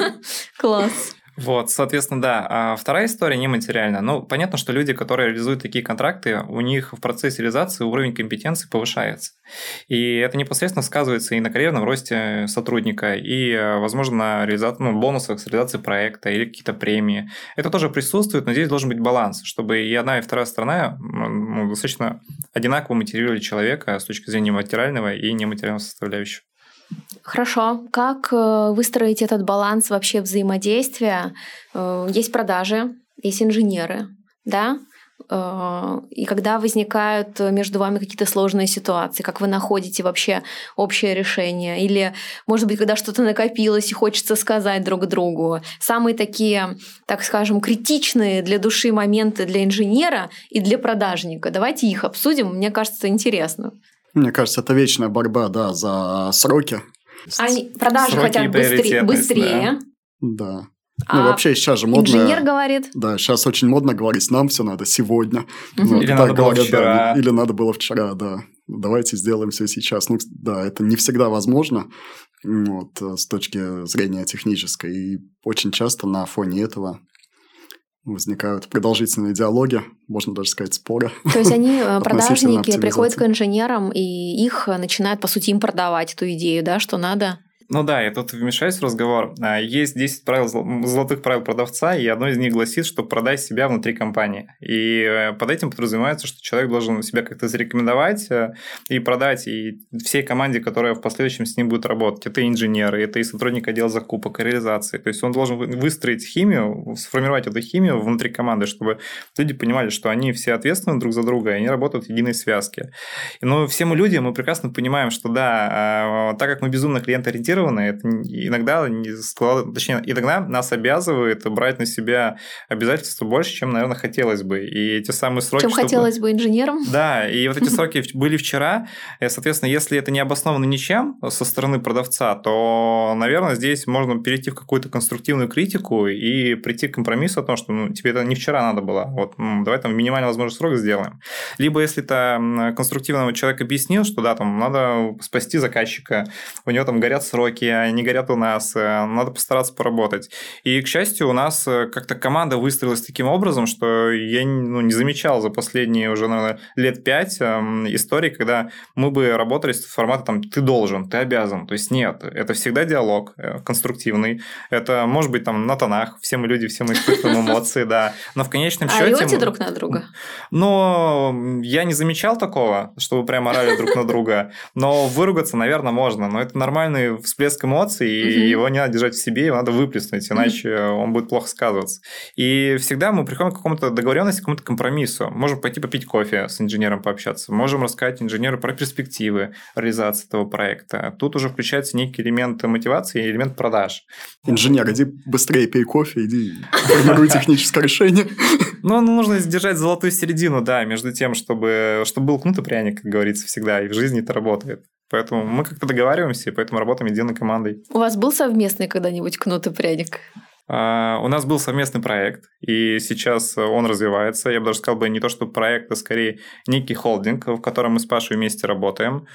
Класс. Вот, соответственно, да. А вторая история нематериальная. Ну, понятно, что люди, которые реализуют такие контракты, у них в процессе реализации уровень компетенции повышается. И это непосредственно сказывается и на карьерном росте сотрудника, и, э, возможно, на реализацию, ну, бонусах с реализации проекта или какие-то премии. Это тоже присутствует, но здесь должен быть баланс, чтобы и одна, и вторая сторона ну, достаточно одинаково мотивировали человека с точки зрения материального и нематериального составляющего. Хорошо. Как э, выстроить этот баланс вообще взаимодействия? Э, есть продажи, есть инженеры, да? Э, и когда возникают между вами какие-то сложные ситуации, как вы находите вообще общее решение? Или, может быть, когда что-то накопилось и хочется сказать друг другу. Самые такие, так скажем, критичные для души моменты для инженера и для продажника. Давайте их обсудим, мне кажется, интересно. Мне кажется, это вечная борьба, да, за сроки. Они продажи Сроки хотят быстрее. быстрее. Да. да. Ну, А вообще сейчас же модно... Инженер говорит. Да, сейчас очень модно говорить, нам все надо сегодня. Мгм. Ну, Или так надо было говорят, да, вчера. или надо было вчера, да. Давайте сделаем все сейчас. Ну, да, это не всегда возможно вот, э, с точки зрения технической. И очень часто на фоне этого возникают продолжительные диалоги, можно даже сказать споры. То есть они, э, продажники, приходят к инженерам, и их э, начинают, по сути, им продавать эту идею, да, что надо. Ну да, я тут вмешаюсь в разговор. А, Есть 10 правил, зол- золотых правил продавца, и одно из них гласит, что продай себя внутри компании. И э, под этим подразумевается, что человек должен себя как-то зарекомендовать э, и продать и всей команде, которая в последующем с ним будет работать. Это инженеры, это и сотрудник отдела закупок, и реализации. То есть он должен вы- выстроить химию, сформировать эту химию внутри команды, чтобы люди понимали, что они все ответственны друг за друга, и они работают в единой связке. Но все мы люди, мы прекрасно понимаем, что да, э, так как мы безумно клиент-ориентированы, это не- иногда, не склад- точнее, иногда нас обязывает брать на себя обязательства больше, чем, наверное, хотелось бы. И эти самые сроки... Чем чтобы- хотелось бы инженерам. да, и вот эти сроки были вчера. И, Соответственно, если это не обосновано ничем со стороны продавца, то, наверное, здесь можно перейти в какую-то конструктивную критику и прийти к компромиссу о том, что ну, тебе это не вчера надо было. Вот, давай там минимально возможный срок сделаем. Либо если это м, конструктивно человек объяснил, что да, там надо спасти заказчика, у него там горят сроки, а не горят у нас, э, надо постараться поработать. И, к счастью, у нас э, как-то команда выстроилась таким образом, что я ну, не замечал за последние уже, наверное, лет пять эм, историй, когда мы бы работали с формата там «ты должен», «ты обязан». То есть нет, это всегда диалог э, конструктивный. Это может быть там на тонах, все мы люди, все мы испытываем эмоции, да. Но в конечном счете... Орете друг на друга. но я не замечал такого, чтобы прям орали друг на друга. Но выругаться, наверное, можно. Но это нормальный всплеск эмоций, и Мгм. его не надо держать в себе, его надо выплеснуть, иначе он будет плохо сказываться. И всегда мы приходим к какому-то договоренности, к какому-то компромиссу. Можем пойти попить кофе с инженером пообщаться, можем рассказать инженеру про перспективы реализации этого проекта. Тут уже включается некий элемент мотивации и элемент продаж. Инженер, иди быстрее пей кофе, иди формируй техническое решение. Ну, ну, нужно сдержать золотую середину, да, между тем, чтобы, чтобы был кнут и пряник, как говорится, всегда, и в жизни это работает. Поэтому мы как-то договариваемся, и поэтому работаем единой командой. У вас был совместный когда-нибудь кнут и пряник? А, У нас был совместный проект, и сейчас он развивается. Я бы даже сказал бы не то, что проект, а скорее некий холдинг, в котором мы с Пашей вместе работаем.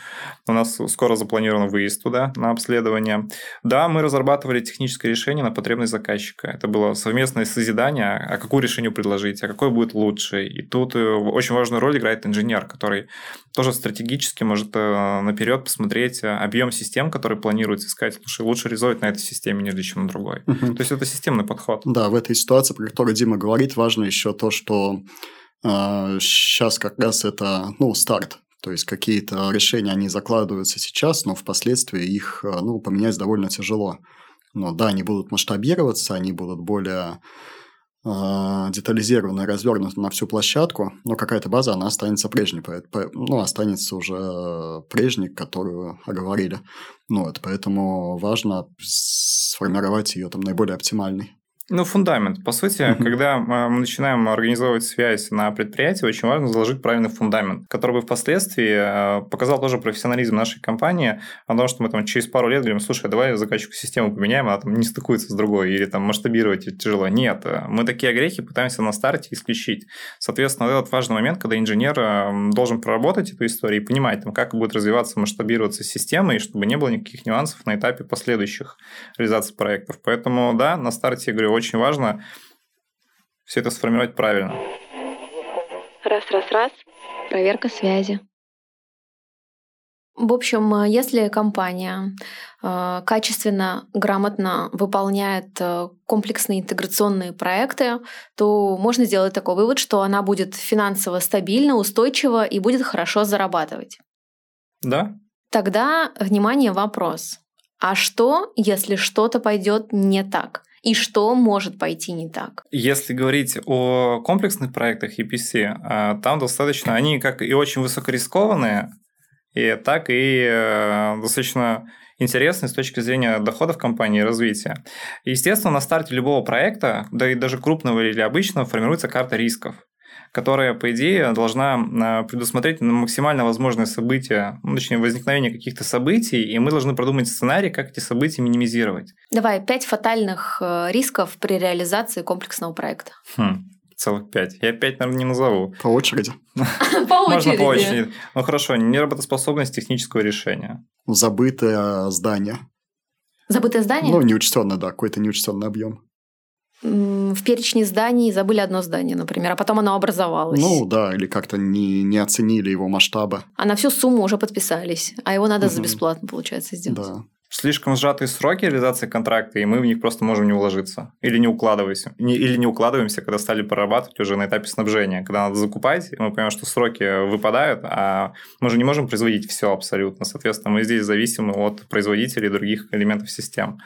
У нас скоро запланирован выезд туда на обследование. Да, мы разрабатывали техническое решение на потребность заказчика. Это было совместное созидание, а какое решение предложить, а какое будет лучше. И тут э, очень важную роль играет инженер, который тоже стратегически может э, наперед посмотреть э, объем систем, которые планируется искать. Слушай, лучше резовать на этой системе, нежели чем на другой. То есть это системный подход. Да, в этой ситуации, про которую Дима говорит, важно еще то, что сейчас как раз это, ну, старт. То есть какие-то решения, они закладываются сейчас, но впоследствии их, э, ну, поменять довольно тяжело. Но да, они будут масштабироваться, они будут более э, детализированно и развернуты на всю площадку, но какая-то база, она останется прежней, ну, останется уже прежней, которую оговорили. Ну, вот, поэтому важно сформировать ее там наиболее оптимальной. Ну, фундамент. По сути, Мгм. когда э, мы начинаем организовывать связь на предприятии, очень важно заложить правильный фундамент, который бы впоследствии э, показал тоже профессионализм нашей компании, о том, что мы там через пару лет говорим, слушай, давай заказчику систему поменяем, она там не стыкуется с другой, или там масштабировать тяжело. Нет, мы такие огрехи пытаемся на старте исключить. Соответственно, вот этот важный момент, когда инженер должен проработать эту историю и понимать, там, как будет развиваться, масштабироваться система, и чтобы не было никаких нюансов на этапе последующих реализаций проектов. Поэтому, да, на старте, я говорю, очень важно все это сформировать правильно. Раз, раз, раз. Проверка связи. В общем, если компания э, качественно, грамотно выполняет э, комплексные интеграционные проекты, то можно сделать такой вывод, что она будет финансово стабильна, устойчива и будет хорошо зарабатывать. Да, Тогда, внимание, вопрос. А что, если что-то пойдет не так? И что может пойти не так? Если говорить о комплексных проектах EPC, а, там достаточно, они как и очень высокорискованные, и так и э, достаточно интересные с точки зрения доходов компании и развития. Естественно, на старте любого проекта, да и даже крупного или обычного, формируется карта рисков которая, по идее, должна предусмотреть максимально возможные события, ну, точнее, возникновение каких-то событий, и мы должны продумать сценарий, как эти события минимизировать. Давай, пять фатальных э, рисков при реализации комплексного проекта. Хм целых пять. Я пять, наверное, не назову. По очереди. Можно по очереди. Ну хорошо, неработоспособность технического решения. Забытое здание. Забытое здание? Ну, неучтенное, да, какой-то неучтенный объем. В перечне зданий забыли одно здание, например, а потом оно образовалось. Ну, да, или как-то не, не оценили его масштаба. А на всю сумму уже подписались, а его надо за Мгм. бесплатно, получается, сделать. Да. Слишком сжатые сроки реализации контракта, и мы в них просто можем не уложиться. Или не укладываемся. Не- или не укладываемся, когда стали прорабатывать уже на этапе снабжения. Когда надо закупать, и мы понимаем, что сроки выпадают, а мы же не можем производить все абсолютно. Соответственно, мы здесь зависимы от производителей и других элементов систем.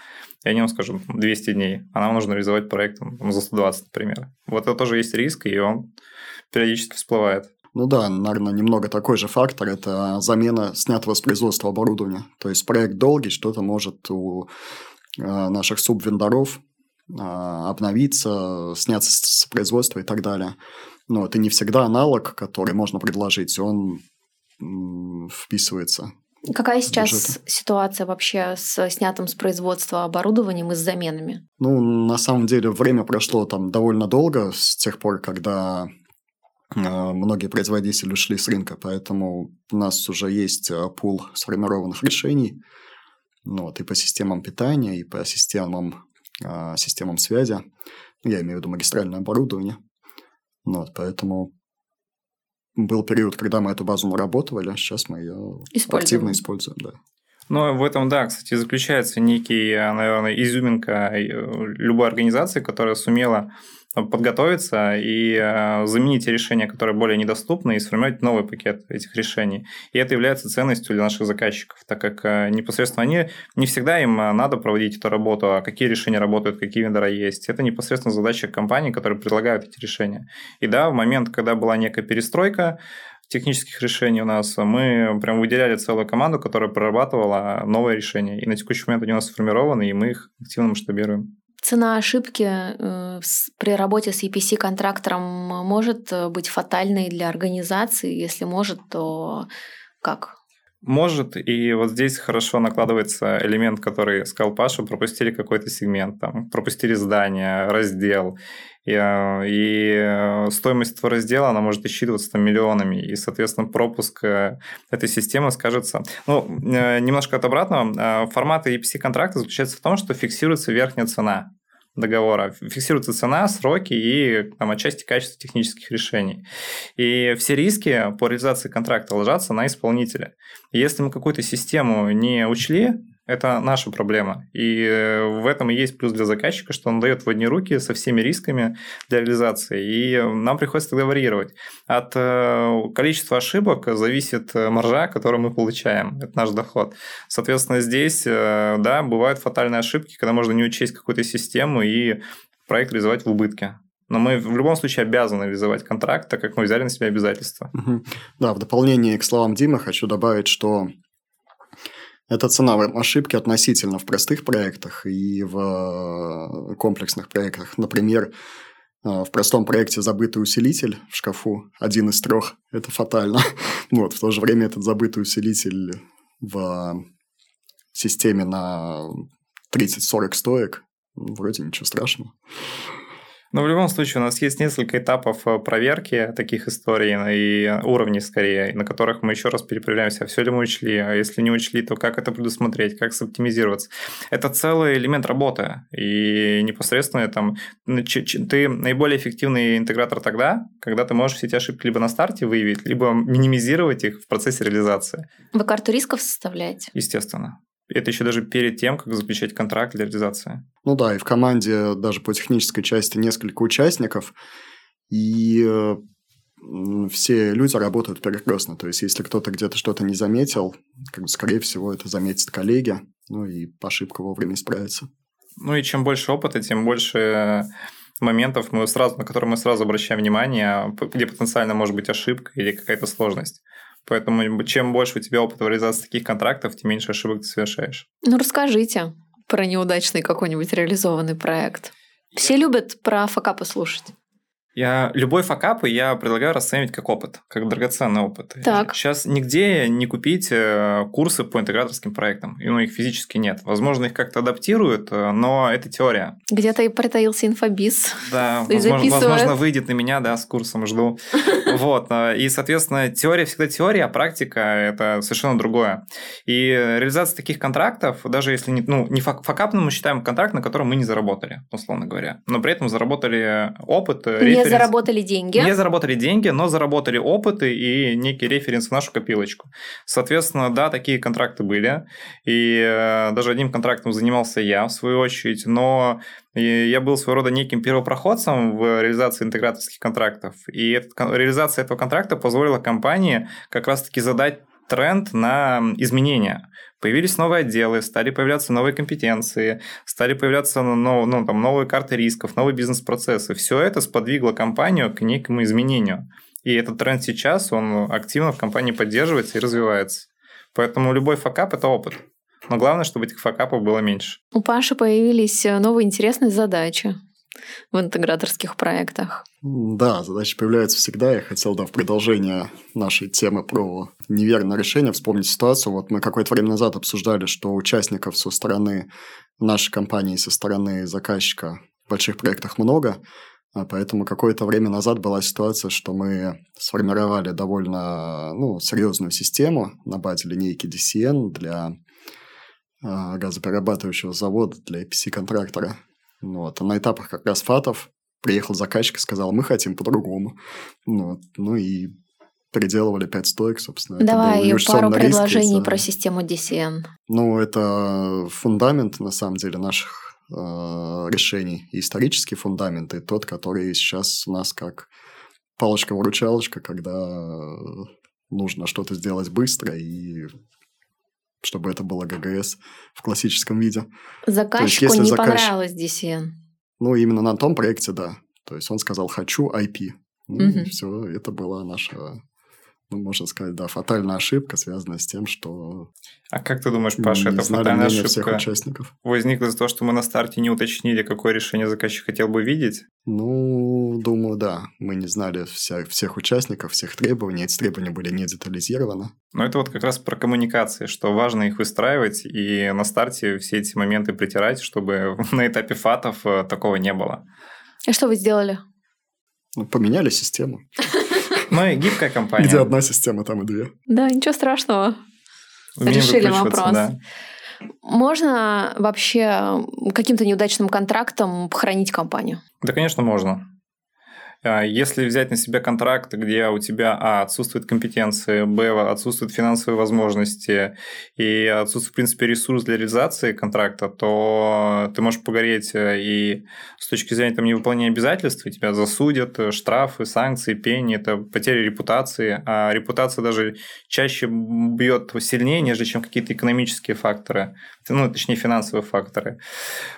Я не вам скажу, 200 дней, а нам нужно реализовать проект там, за 120, например. Вот это тоже есть риск, и он периодически всплывает. Ну да, наверное, немного такой же фактор – это замена снятого с производства оборудования. То есть проект долгий, что-то может у э, наших субвендоров э, обновиться, сняться с производства и так далее. Но вот, и не всегда аналог, который можно предложить, он вписывается. Какая сейчас Бюджеты. ситуация вообще с снятым с производства оборудованием и с заменами? Ну, на самом деле, время прошло там довольно долго с тех пор, когда э, многие производители ушли с рынка, поэтому у нас уже есть э, пул сформированных решений, ну, вот, и по системам питания, и по системам, э, системам связи. Я имею в виду магистральное оборудование. Ну, вот, поэтому был период, когда мы эту базу наработали, а сейчас мы ее Используем. активно используем, да. Но в этом, да, кстати, заключается некий, э, наверное, изюминка э, любой организации, которая сумела подготовиться и э, заменить решения, которые более недоступны, и сформировать новый пакет этих решений. И это является ценностью для наших заказчиков, так как непосредственно они, не всегда им надо проводить эту работу, а какие решения работают, какие вендора есть. Это непосредственно задача компаний, которые предлагают эти решения. И да, в момент, когда была некая перестройка, технических решений у нас, мы прям выделяли целую команду, которая прорабатывала новые решения. И на текущий момент они у нас сформированы, и мы их активно масштабируем. Цена ошибки э, при работе с EPC-контрактором может э, быть фатальной для организации? Если может, то как? Может, и вот здесь хорошо накладывается элемент, который сказал Паша, пропустили какой-то сегмент, там, пропустили здание, раздел, и, э, э, стоимость этого раздела, она может исчитываться там миллионами, и, соответственно, пропуск э, этой системы скажется... Ну, немножко от обратного, э, формат EPC-контракта заключается в том, что фиксируется верхняя цена договора. Фиксируется цена, сроки и там, отчасти качество технических решений. И все риски по реализации контракта ложатся на исполнителя. И если мы какую-то систему не учли, это наша проблема. И э, в этом и есть плюс для заказчика, что он дает в одни руки со всеми рисками для реализации. И нам приходится тогда варьировать. От э, количества ошибок зависит э, маржа, которую мы получаем. Это наш доход. Соответственно, здесь, да, бывают фатальные ошибки, когда можно не учесть какую-то систему и проект реализовать в убытке. Но мы в любом случае обязаны реализовать контракт, так как мы взяли на себя обязательства. Да, в дополнение к словам Димы хочу добавить, что это цена ошибки относительно в простых проектах и в э, комплексных проектах. Например, э, в простом проекте забытый усилитель в шкафу, один из трех, это фатально. Вот, в то же время этот забытый усилитель в системе на 30-40 стоек, вроде ничего страшного. Но в любом случае у нас есть несколько этапов э, проверки таких историй и уровней скорее, на которых мы еще раз перепроверяемся, все ли мы учли, а если не учли, то как это предусмотреть, как соптимизироваться. Это целый элемент работы, и непосредственно там, ну, ты наиболее эффективный интегратор тогда, когда ты можешь все эти ошибки либо на старте выявить, либо минимизировать их в процессе реализации, Вы карту рисков составляете? естественно. Это еще даже перед тем, как заключать контракт для реализации. Ну да, и в команде даже по технической части несколько участников, и э, все люди работают перекрестно. То есть, если кто-то где-то что-то не заметил, как бы, скорее всего, это заметят коллеги, ну и ошибка вовремя исправится. Ну и чем больше опыта, тем больше моментов, мы сразу, на которые мы сразу обращаем внимание, где потенциально может быть ошибка или какая-то сложность. Поэтому чем больше у тебя опыта в реализации таких контрактов, тем меньше ошибок ты совершаешь. Ну, расскажите про неудачный какой-нибудь реализованный проект. Все любят про факапы слушать. Я любой факап я предлагаю расценивать как опыт, как драгоценный опыт. Так. Сейчас нигде не купить э, курсы по интеграторским проектам. И, ну, их физически нет. Возможно, их как-то адаптируют, э, но это теория. Где-то и притаился инфобиз. Да, возможно, возможно, выйдет на меня, да, с курсом жду. Вот. Э, и, соответственно, теория всегда теория, а практика – это совершенно другое. И реализация таких контрактов, даже если не, ну, не факапным мы считаем контракт, на котором мы не заработали, условно говоря, но при этом заработали опыт, не не заработали деньги. Не заработали деньги, но заработали опыты и некий референс в нашу копилочку. Соответственно, да, такие контракты были. И э, даже одним контрактом занимался я, в свою очередь. Но я был своего рода неким первопроходцем в реализации интеграторских контрактов. И реализация этого контракта позволила компании как раз-таки задать тренд на изменения. Появились новые отделы, стали появляться новые компетенции, стали появляться ну, ну, там, новые карты рисков, новые бизнес-процессы. Все это сподвигло компанию к некому изменению. И этот тренд сейчас, он активно в компании поддерживается и развивается. Поэтому любой факап – это опыт. Но главное, чтобы этих факапов было меньше. У Паши появились новые интересные задачи в интеграторских проектах. Да, задачи появляются всегда. Я хотел, да, в продолжение нашей темы про неверное решение вспомнить ситуацию. Вот мы какое-то время назад обсуждали, что участников со стороны нашей компании, со стороны заказчика в больших проектах много, а поэтому какое-то время назад была ситуация, что мы сформировали довольно ну, серьезную систему на базе линейки DCN для а, газоперерабатывающего завода, для EPC-контрактора. Вот. А на этапах как раз фатов приехал заказчик и сказал, мы хотим по-другому. Вот. Ну и переделывали пять стоек, собственно. Давай пару предложений риск, про систему DCN. Ну, это фундамент, на самом деле, наших э, решений. И исторический фундамент, и тот, который сейчас у нас как палочка-выручалочка, когда нужно что-то сделать быстро и чтобы это было ГГС в классическом виде. Заказчику есть, не заказчик... понравилось DCN. Ну, именно на том проекте, да. То есть он сказал «хочу IP». Ну, угу. все, это была наша, ну, можно сказать, да, фатальная ошибка, связанная с тем, что... А как ты думаешь, Паша, это фатальная ошибка всех участников. возникла из-за того, что мы на старте не уточнили, какое решение заказчик хотел бы видеть? Ну, думаю, да. Мы не знали вся, всех участников, всех требований. Эти требования были не детализированы. Но это вот как раз про коммуникации, что важно их выстраивать и на старте все эти моменты притирать, чтобы на этапе фатов э, такого не было. И что вы сделали? Ну, поменяли систему. Мы гибкая компания. Где одна система, там и две. Да, ничего страшного. Решили вопрос. Можно вообще каким-то неудачным контрактом хранить компанию? Да, конечно, можно. А, если взять на себя контракт, где у тебя, а, отсутствует компетенции, б, отсутствуют финансовые возможности и отсутствует, в принципе, ресурс для реализации контракта, то ты можешь погореть э, и с точки зрения там, невыполнения обязательств, тебя засудят, э, штрафы, санкции, пени, это потеря репутации, а репутация даже чаще бьет сильнее, нежели чем какие-то экономические факторы, ну, точнее, финансовые факторы.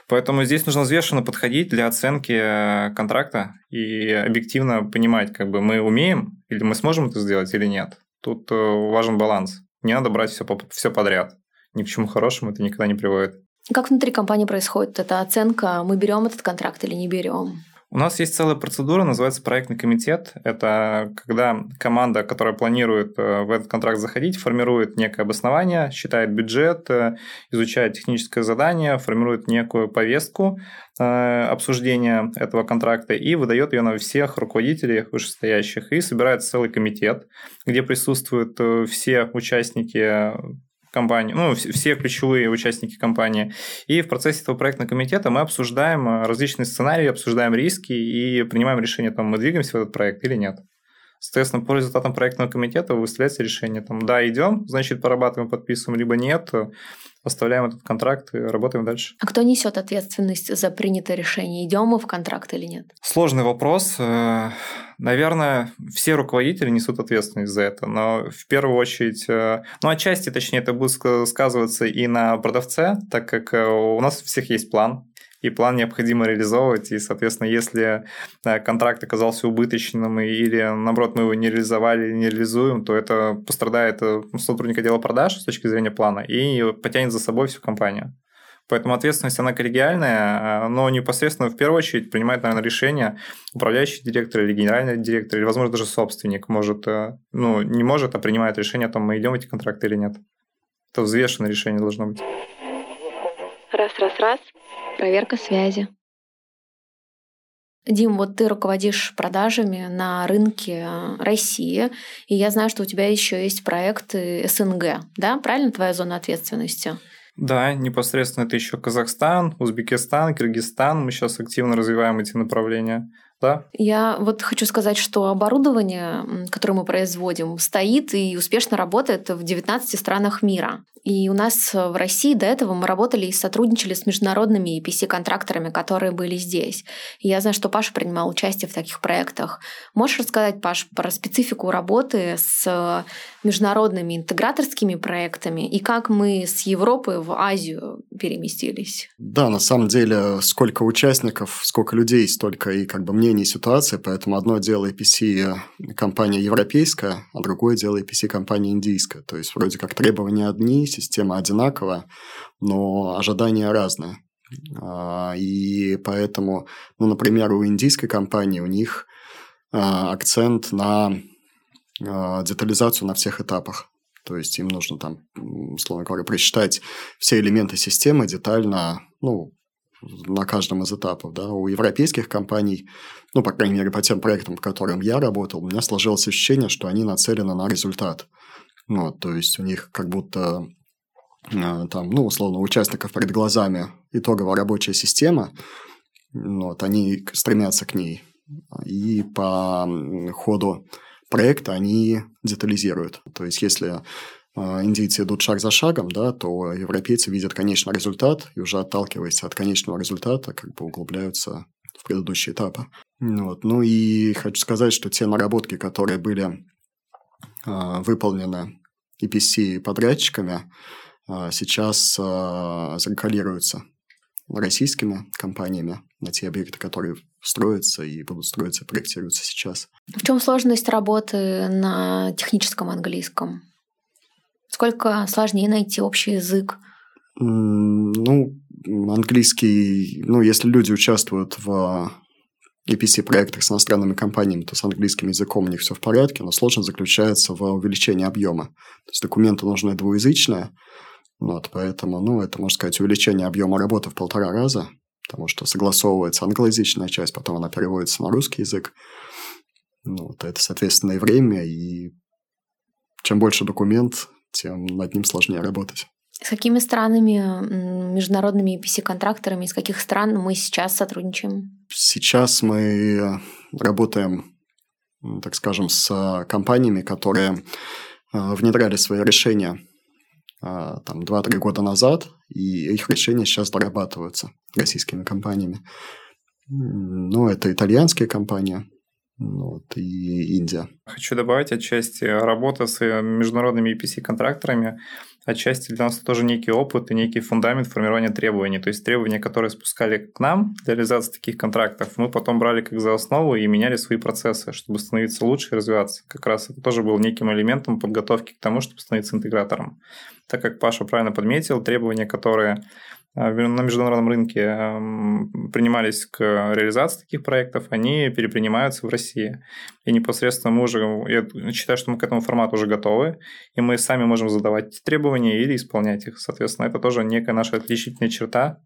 Поэтому здесь нужно взвешенно подходить для оценки э, контракта и объективно понимать, как бы мы умеем или мы сможем это сделать или нет. Тут э, важен баланс. Не надо брать все, все подряд. Ни к чему хорошему это никогда не приводит. Как внутри компании происходит эта оценка? Мы берем этот контракт или не берем? У нас есть целая процедура, называется проектный комитет. Это когда команда, которая планирует э, в этот контракт заходить, формирует некое обоснование, считает бюджет, э, изучает техническое задание, формирует некую повестку э, обсуждения этого контракта и выдает ее на всех руководителей вышестоящих. И собирает целый комитет, где присутствуют все участники компании, ну, все ключевые участники компании. И в процессе этого проектного комитета мы обсуждаем э, различные сценарии, обсуждаем риски и принимаем решение, там, мы двигаемся в этот проект или нет. Соответственно, по результатам проектного комитета выставляется решение, там, да, идем, значит, порабатываем, подписываем, либо нет, оставляем этот контракт и работаем дальше. А кто несет ответственность за принятое решение? Идем мы в контракт или нет? Сложный вопрос. Э, наверное, все руководители несут ответственность за это, но в первую очередь, э, ну, отчасти, точнее, это будет сказываться и на продавце, так как э, у нас у всех есть план, и план необходимо реализовывать, и, соответственно, если э, контракт оказался убыточным или, наоборот, мы его не реализовали не реализуем, то это пострадает э, сотрудник отдела продаж с точки зрения плана и потянет за собой всю компанию. Поэтому ответственность, она коллегиальная, но непосредственно в первую очередь принимает, наверное, решение управляющий директор или генеральный директор, или, возможно, даже собственник может, ну, не может, а принимает решение о том, мы идем в эти контракты или нет. Это взвешенное решение должно быть. Раз, раз, раз. Проверка связи. Дим, вот ты руководишь продажами на рынке России, и я знаю, что у тебя еще есть проекты СНГ, да? Правильно твоя зона ответственности? Да, непосредственно это еще Казахстан, Узбекистан, Киргизстан. Мы сейчас активно развиваем эти направления. Да. Я вот хочу сказать, что оборудование, которое мы производим, стоит и успешно работает в 19 странах мира. И у нас в России до этого мы работали и сотрудничали с международными EPC-контракторами, которые были здесь. И я знаю, что Паша принимал участие в таких проектах. Можешь рассказать, Паш, про специфику работы с международными интеграторскими проектами и как мы с Европы в Азию переместились? Да, на самом деле, сколько участников, сколько людей, столько и как бы мнений ситуации, поэтому одно дело EPC компания европейская, а другое дело EPC компания индийская. То есть вроде как требования одни, система одинаковая, но ожидания разные. А, и поэтому, ну, например, у индийской компании у них а, акцент на а, детализацию на всех этапах. То есть им нужно там, условно говоря, просчитать все элементы системы детально, ну, на каждом из этапов. Да. У европейских компаний, ну, по крайней мере, по тем проектам, в которых я работал, у меня сложилось ощущение, что они нацелены на результат. Вот, то есть у них как будто там, ну, условно, участников перед глазами итоговая рабочая система, вот, они стремятся к ней. И по ходу проекта они детализируют. То есть, если э, индийцы идут шаг за шагом, да, то европейцы видят конечный результат и уже отталкиваясь от конечного результата, как бы углубляются в предыдущие этапы. Вот. Ну и хочу сказать, что те наработки, которые были э, выполнены EPC подрядчиками, сейчас а, закалируются российскими компаниями на те объекты, которые строятся и будут строиться проектируются сейчас. В чем сложность работы на техническом английском? Сколько сложнее найти общий язык? Ну, английский, ну, если люди участвуют в EPC-проектах с иностранными компаниями, то с английским языком у них все в порядке, но сложность заключается в увеличении объема. То есть документы нужны двуязычные, вот, поэтому, ну, это, можно сказать, увеличение объема работы в полтора раза, потому что согласовывается англоязычная часть, потом она переводится на русский язык. Ну, вот, это, соответственно, и время, и чем больше документ, тем над ним сложнее работать. С какими странами, международными EPC-контракторами, из каких стран мы сейчас сотрудничаем? Сейчас мы работаем, так скажем, с компаниями, которые э, внедряли свои решения там 2-3 года назад, и их решения сейчас дорабатываются российскими компаниями. Ну, это итальянские компании, вот, и Индия. Хочу добавить отчасти работа с международными EPC-контракторами отчасти для нас тоже некий опыт и некий фундамент формирования требований. То есть требования, которые спускали к нам для реализации таких контрактов, мы потом брали как за основу и меняли свои процессы, чтобы становиться лучше и развиваться. Как раз это тоже был неким элементом подготовки к тому, чтобы становиться интегратором. Так как Паша правильно подметил, требования, которые на международном рынке эм, принимались к реализации таких проектов, они перепринимаются в России. И непосредственно мы уже, я считаю, что мы к этому формату уже готовы, и мы сами можем задавать требования или исполнять их. Соответственно, это тоже некая наша отличительная черта,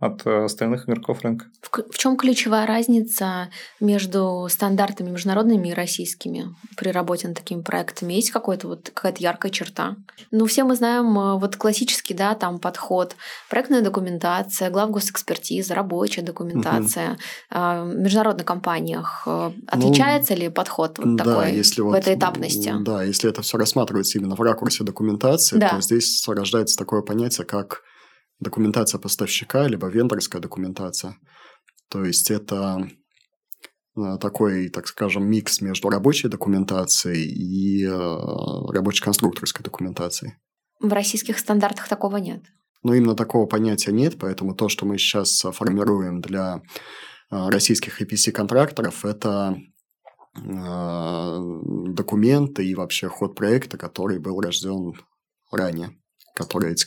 от э, остальных игроков рынка. В, в чем ключевая разница между стандартами международными и российскими при работе над такими проектами? Есть какой-то вот какая-то яркая черта? Ну, все мы знаем э, вот классический, да, там подход, проектная документация, главгосэкспертиза, рабочая документация. Угу. В международных компаниях э, отличается ну, ли подход вот да, такой если в вот, этой этапности? Да, если это все рассматривается именно в ракурсе документации, да. то здесь рождается такое понятие, как документация поставщика, либо вендорская документация. То есть это э, такой, так скажем, микс между рабочей документацией и э, рабоче-конструкторской документацией. В российских стандартах такого нет. Но именно такого понятия нет, поэтому то, что мы сейчас формируем для э, российских EPC-контракторов, это документы и вообще ход проекта, который был рожден ранее. Которые эти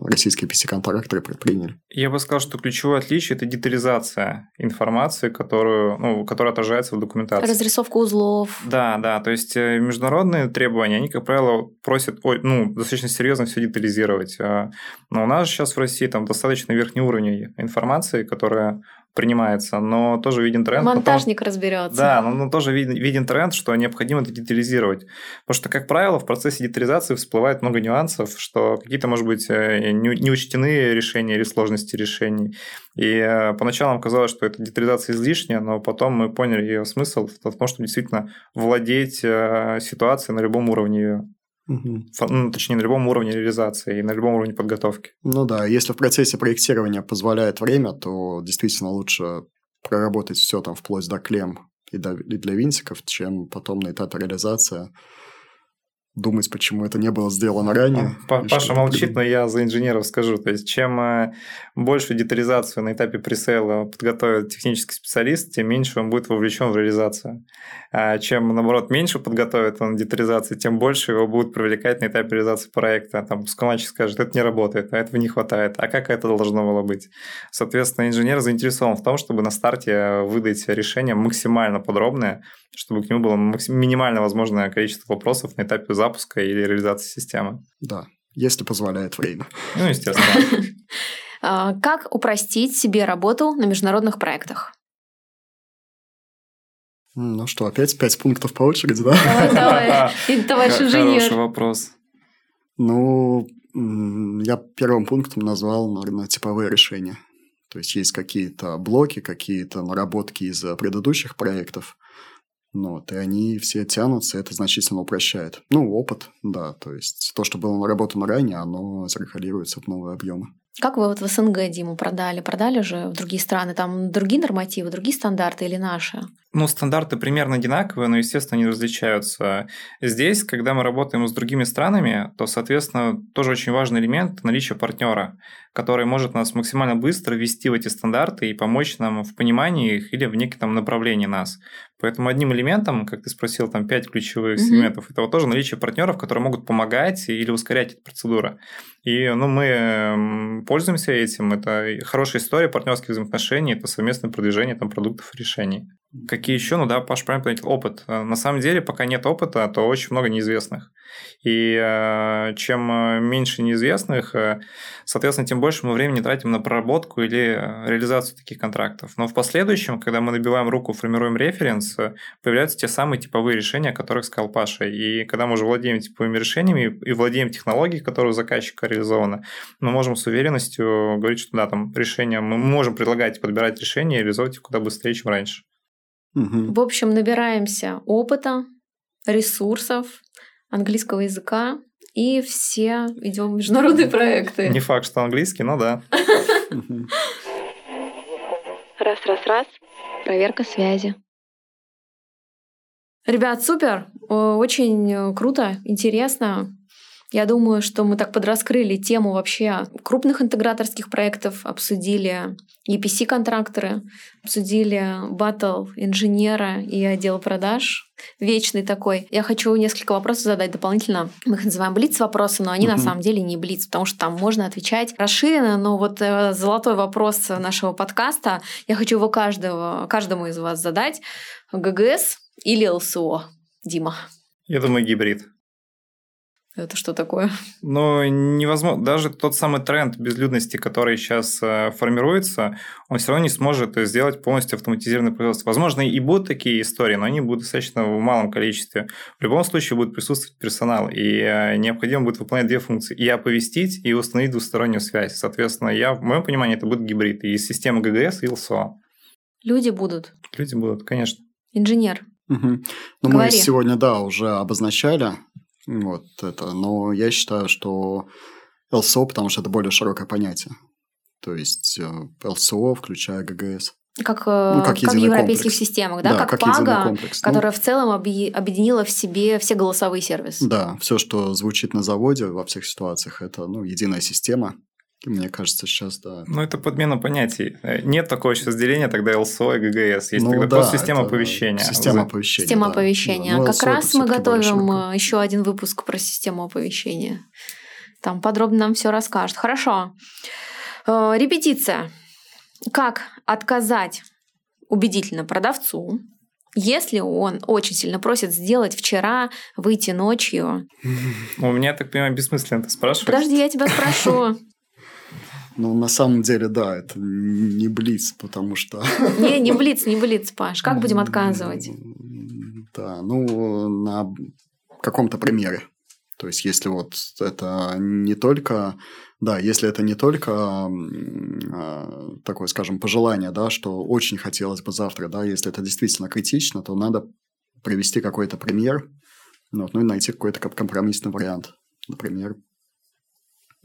российские PC-контракторы предприняли. Я бы сказал, что ключевое отличие – это детализация информации, которую, ну, которая отражается в документации. Разрисовка узлов. Да, да, то есть э, международные требования, они, как правило, просят ну, достаточно серьезно все детализировать. А, но у нас сейчас в России там достаточно верхний уровень информации, которая принимается, но тоже виден тренд. Монтажник том, разберется. Да, но, но тоже виден, виден тренд, что необходимо это детализировать. Потому что, как правило, в процессе детализации всплывает много нюансов, что какие-то, может быть, э, не, не учтены решения или сложности решений. И э, поначалу нам казалось, что эта детализация излишняя, но потом мы поняли ее смысл в том, что действительно владеть э, ситуацией на любом уровне ее. Угу. Ну, точнее, на любом уровне реализации и на любом уровне подготовки. Ну да, если в процессе проектирования позволяет время, то действительно лучше проработать все там вплоть до клем и, до, и для винтиков, чем потом на этапе реализации думать, почему это не было сделано ранее. Паша молчит, но я за инженеров скажу. То есть, чем э, больше детализацию на этапе пресейла подготовит технический специалист, тем меньше он будет вовлечен в реализацию. А чем, наоборот, меньше подготовит он детализации, тем больше его будут привлекать на этапе реализации проекта. Там пускоматчик скажет, это не работает, а этого не хватает. А как это должно было быть? Соответственно, инженер заинтересован в том, чтобы на старте выдать решение максимально подробное, чтобы к нему было минимально возможное количество вопросов на этапе запуска или реализации системы. Да, если позволяет время. Ну, естественно. А, как упростить себе работу на международных проектах? Ну что, опять пять пунктов по очереди, да? Давай, давай. товарищ инженер. Хороший вопрос. Ну, я первым пунктом назвал, наверное, типовые решения. То есть есть какие-то блоки, какие-то наработки из предыдущих проектов, ну, вот, и они все тянутся, это значительно упрощает. Ну, опыт, да, то есть то, что было наработано ранее, оно зеркалируется в новые объемы. Как вы вот в СНГ Диму продали? Продали же в другие страны? Там другие нормативы, другие стандарты или наши? Ну, стандарты примерно одинаковые, но, естественно, они различаются. Здесь, когда мы работаем с другими странами, то, соответственно, тоже очень важный элемент – наличие партнера, который может нас максимально быстро ввести в эти стандарты и помочь нам в понимании их или в неком направлении нас. Поэтому одним элементом, как ты спросил, там пять ключевых mm-hmm. сегментов, это вот тоже наличие партнеров, которые могут помогать или ускорять эту процедуру. И ну, мы пользуемся этим. Это хорошая история партнерских взаимоотношений, это совместное продвижение там, продуктов и решений. Какие еще? Ну да, Паш правильно понял, опыт. Э, на самом деле, пока нет опыта, то очень много неизвестных. И э, чем э, меньше неизвестных, соответственно, тем больше мы времени тратим на проработку или реализацию таких контрактов. Но в последующем, когда мы набиваем руку, формируем референс, появляются те самые типовые решения, о которых сказал Паша. И когда мы уже владеем типовыми решениями и владеем технологией, которая у заказчика реализована, мы можем с уверенностью говорить, что да, там решение, мы можем предлагать подбирать решения и реализовать их куда быстрее, чем раньше. Угу. В общем, набираемся опыта, ресурсов, английского языка, и все идем в международные проекты. Не факт, что английский, но да. Раз, раз, раз. Проверка связи. Ребят, супер! Очень круто, интересно. Я думаю, что мы так подраскрыли тему вообще крупных интеграторских проектов, обсудили EPC-контракторы, обсудили батл инженера и отдел продаж, вечный такой. Я хочу несколько вопросов задать дополнительно. Мы их называем блиц-вопросы, но они uh-huh. на самом деле не блиц, потому что там можно отвечать расширенно, но вот э, золотой вопрос нашего подкаста, я хочу его каждого, каждому из вас задать. ГГС или ЛСО? Дима. Я думаю, гибрид. Это что такое? Ну, невозможно. Даже тот самый тренд безлюдности, который сейчас э, формируется, он все равно не сможет сделать полностью автоматизированное производство. Возможно, и будут такие истории, но они будут достаточно в малом количестве. В любом случае будет присутствовать персонал, и э, необходимо будет выполнять две функции. И оповестить, и установить двустороннюю связь. Соответственно, я, в моем понимании, это будет гибрид и система ГГС, и ЛСО. Люди будут. Люди будут, конечно. Инженер. Угу. Ну, мы сегодня, да, уже обозначали вот это. Но я считаю, что ЛСО, потому что это более широкое понятие. То есть э, ЛСО, включая ГГС. Как, э, ну, как, как в европейских комплекс. системах, да, да как, как ПАГа, ну, которая ну, в целом объединила в себе все голосовые сервисы. Да, все, что звучит на заводе во всех ситуациях, это ну, единая система, мне кажется, сейчас, да. Ну, это подмена понятий. Э, нет такого сейчас разделения тогда ЛСО и ГГС. Есть ну, тогда да, просто система оповещения. Система оповещения. Система да. оповещения. Да. Ну, как раз мы готовим э, еще один выпуск про систему оповещения. там подробно нам все расскажет. Хорошо. Э, репетиция. Как отказать убедительно продавцу, если он очень сильно просит сделать вчера, выйти ночью. У меня, так понимаю, бессмысленно ты спрашиваешь. Подожди, я тебя спрошу. Ну, на самом деле, да, это не блиц, потому что... Не, не блиц, не блиц, Паш. Как будем отказывать? Да, ну, на каком-то примере. То есть, если вот это не только, да, если это не только э, такое, скажем, пожелание, да, что очень хотелось бы завтра, да, если это действительно критично, то надо привести какой-то пример, ну, ну и найти какой-то компромиссный вариант. Например,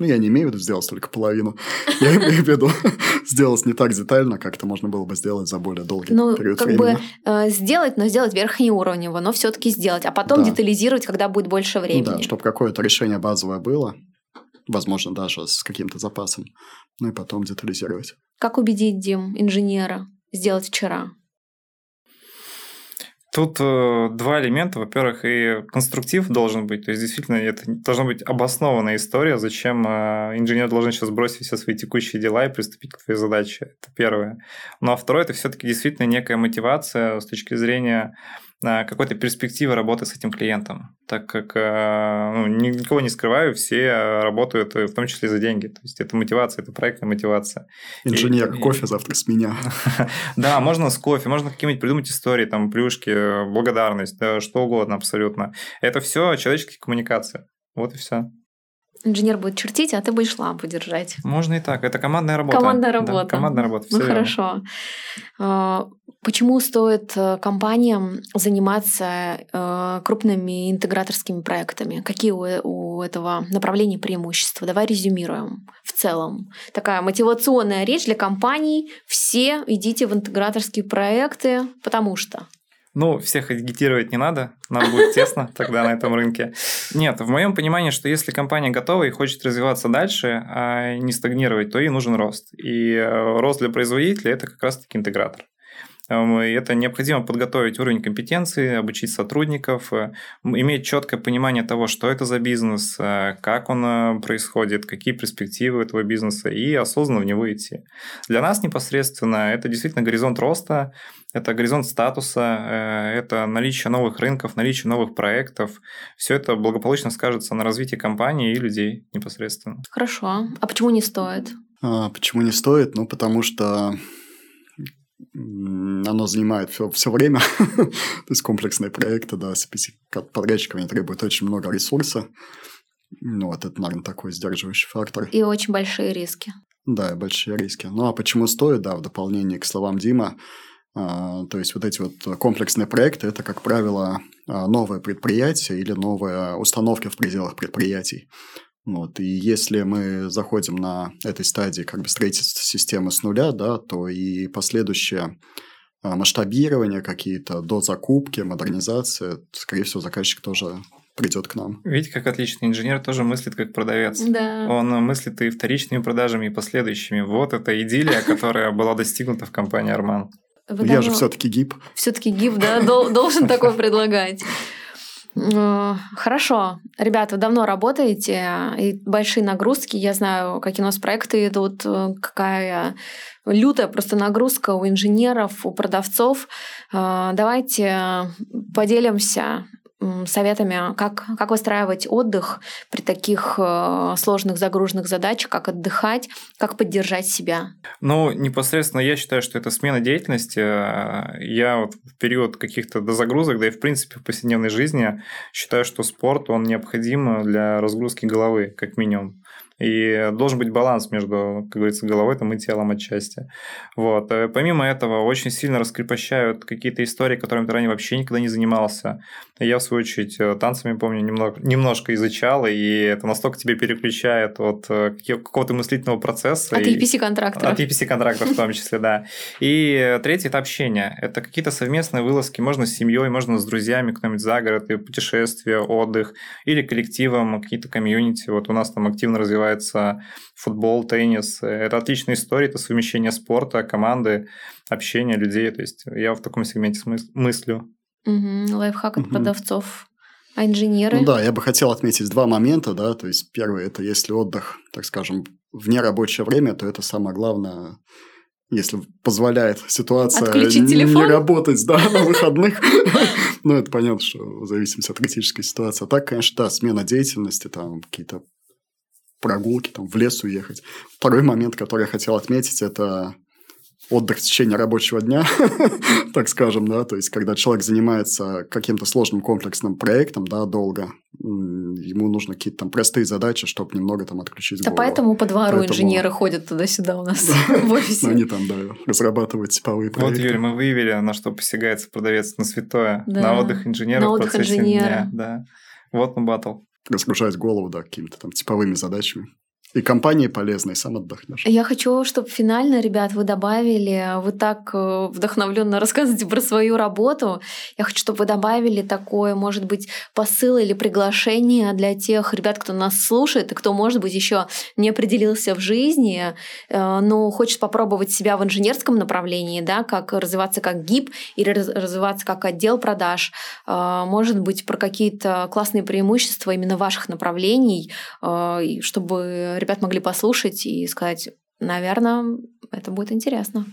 ну, я не имею в виду сделать только половину. Я имею в виду сделать не так детально, как это можно было бы сделать за более долгий ну, период как времени. бы э, сделать, но сделать верхнеуровнево, но все таки сделать, а потом да. детализировать, когда будет больше времени. Да, чтобы какое-то решение базовое было, возможно, даже с каким-то запасом, ну и потом детализировать. Как убедить, Дим, инженера сделать вчера? Тут э, два элемента. Во-первых, и конструктив должен быть. То есть, действительно, это должна быть обоснованная история, зачем э, инженер должен сейчас бросить все свои текущие дела и приступить к твоей задаче. Это первое. Ну а второе, это все-таки действительно некая мотивация с точки зрения какой-то перспективы работы с этим клиентом, так как э, ну, никого не скрываю, все работают в том числе за деньги. То есть это мотивация, это проектная мотивация. Инженер, и, кофе завтра с меня. Да, можно с кофе, можно какие-нибудь придумать истории, там, плюшки, благодарность, да, что угодно абсолютно. Это все человеческие коммуникации. Вот и все. Инженер будет чертить, а ты будешь лампу держать. Можно и так. Это командная работа. Командная работа. Да, командная работа. Ну хорошо. А, почему стоит э, компаниям заниматься э, крупными интеграторскими проектами? Какие у этого направления преимущества? Давай резюмируем в целом. Такая мотивационная речь для компаний. Все идите в интеграторские проекты, потому что. Ну, всех агитировать не надо, нам будет тесно тогда на этом рынке. Нет, в моем понимании, что если компания готова и хочет развиваться дальше, а не стагнировать, то ей нужен рост. И э, рост для производителя – это как раз-таки интегратор. Эм, это необходимо подготовить уровень компетенции, обучить сотрудников, э, иметь четкое понимание того, что это за бизнес, э, как он э, происходит, какие перспективы этого бизнеса, и осознанно в него идти. Для нас непосредственно это действительно горизонт роста, это горизонт статуса, это наличие новых рынков, наличие новых проектов. Все это благополучно скажется на развитии компании и людей непосредственно. Хорошо. А почему не стоит? А, почему не стоит? Ну, потому что оно занимает все, все время. То есть комплексные проекты, да, с подрядчиками требуют очень много ресурса. Ну, вот это, наверное, такой сдерживающий фактор. И очень большие риски. Да, большие риски. Ну, а почему стоит, да, в дополнение к словам Дима, а, то есть вот эти вот комплексные проекты, это, как правило, а, новое предприятие или новые установки в пределах предприятий. Вот, и если мы заходим на этой стадии как бы строительства системы с нуля, да, то и последующее а, масштабирование какие-то до закупки, модернизация, скорее всего, заказчик тоже придет к нам. Видите, как отличный инженер тоже мыслит как продавец. Да. Он мыслит и вторичными продажами, и последующими. Вот это идиллия, которая была достигнута в компании Арман. Я же все-таки гиб. Все-таки гиб, да, должен такой предлагать. Э, хорошо. Ребята, давно работаете, и большие нагрузки. Я знаю, какие у нас проекты идут, э, какая лютая просто нагрузка у инженеров, у продавцов. Э, давайте поделимся советами, как, как выстраивать отдых при таких э, сложных загруженных задачах, как отдыхать, как поддержать себя? Ну, непосредственно я считаю, что это смена деятельности. Я вот в период каких-то дозагрузок, да и в принципе в повседневной жизни считаю, что спорт, он необходим для разгрузки головы, как минимум. И должен быть баланс между, как говорится, головой там, и телом отчасти. Вот. Э, помимо этого, очень сильно раскрепощают какие-то истории, которыми ты ранее вообще никогда не занимался. Я, в свою очередь, э, танцами, помню, немного, немножко изучал, и это настолько тебе переключает от э, какого-то мыслительного процесса. От EPC-контрактов. От EPC-контрактов в том числе, да. И третий – это общение. Это какие-то совместные вылазки, можно с семьей, можно с друзьями, кто-нибудь за город, и путешествия, отдых, или коллективом, какие-то комьюнити. Вот у нас там активно развивается развивается футбол, теннис. Это отличная история, это совмещение спорта, команды, общения людей. То есть я в таком сегменте мыслю. Угу. Лайфхак от угу. продавцов. А инженеры? Ну да, я бы хотел отметить два момента, да, то есть первый – это если отдых, так скажем, в нерабочее время, то это самое главное если позволяет ситуация Отключить телефон? не работать да, на выходных. Ну, это понятно, что в зависимости от критической ситуации. А так, конечно, да, смена деятельности, там какие-то прогулки, там в лес уехать. Второй момент, который я хотел отметить, это отдых в течение рабочего дня, так скажем, да, то есть когда человек занимается каким-то сложным комплексным проектом, да, долго, ему нужно какие-то там простые задачи, чтобы немного там отключить Да голову. поэтому по двору Поэтому- инженеры ходят туда-сюда у нас в офисе. Они там, да, разрабатывают типовые Вот, проекты. Юль, мы выявили, на что посягается продавец на святое. Да, На отдых инженера на в отдых процессе инженера. дня. Да. Вот мы батл. Разгружать голову, да, какими-то там типовыми задачами. И компании полезно, и сам отдохнешь. Я хочу, чтобы финально, ребят, вы добавили, вы так э, вдохновленно рассказываете про свою работу. Я хочу, чтобы вы добавили такое, может быть, посыл или приглашение для тех ребят, кто нас слушает, и кто, может быть, еще не определился в жизни, э, но хочет попробовать себя в инженерском направлении, да, как развиваться как ГИП или раз- развиваться как отдел продаж. Э, Может быть, про какие-то классные преимущества именно ваших направлений, э, чтобы ребят могли послушать и сказать, наверное, это будет интересно.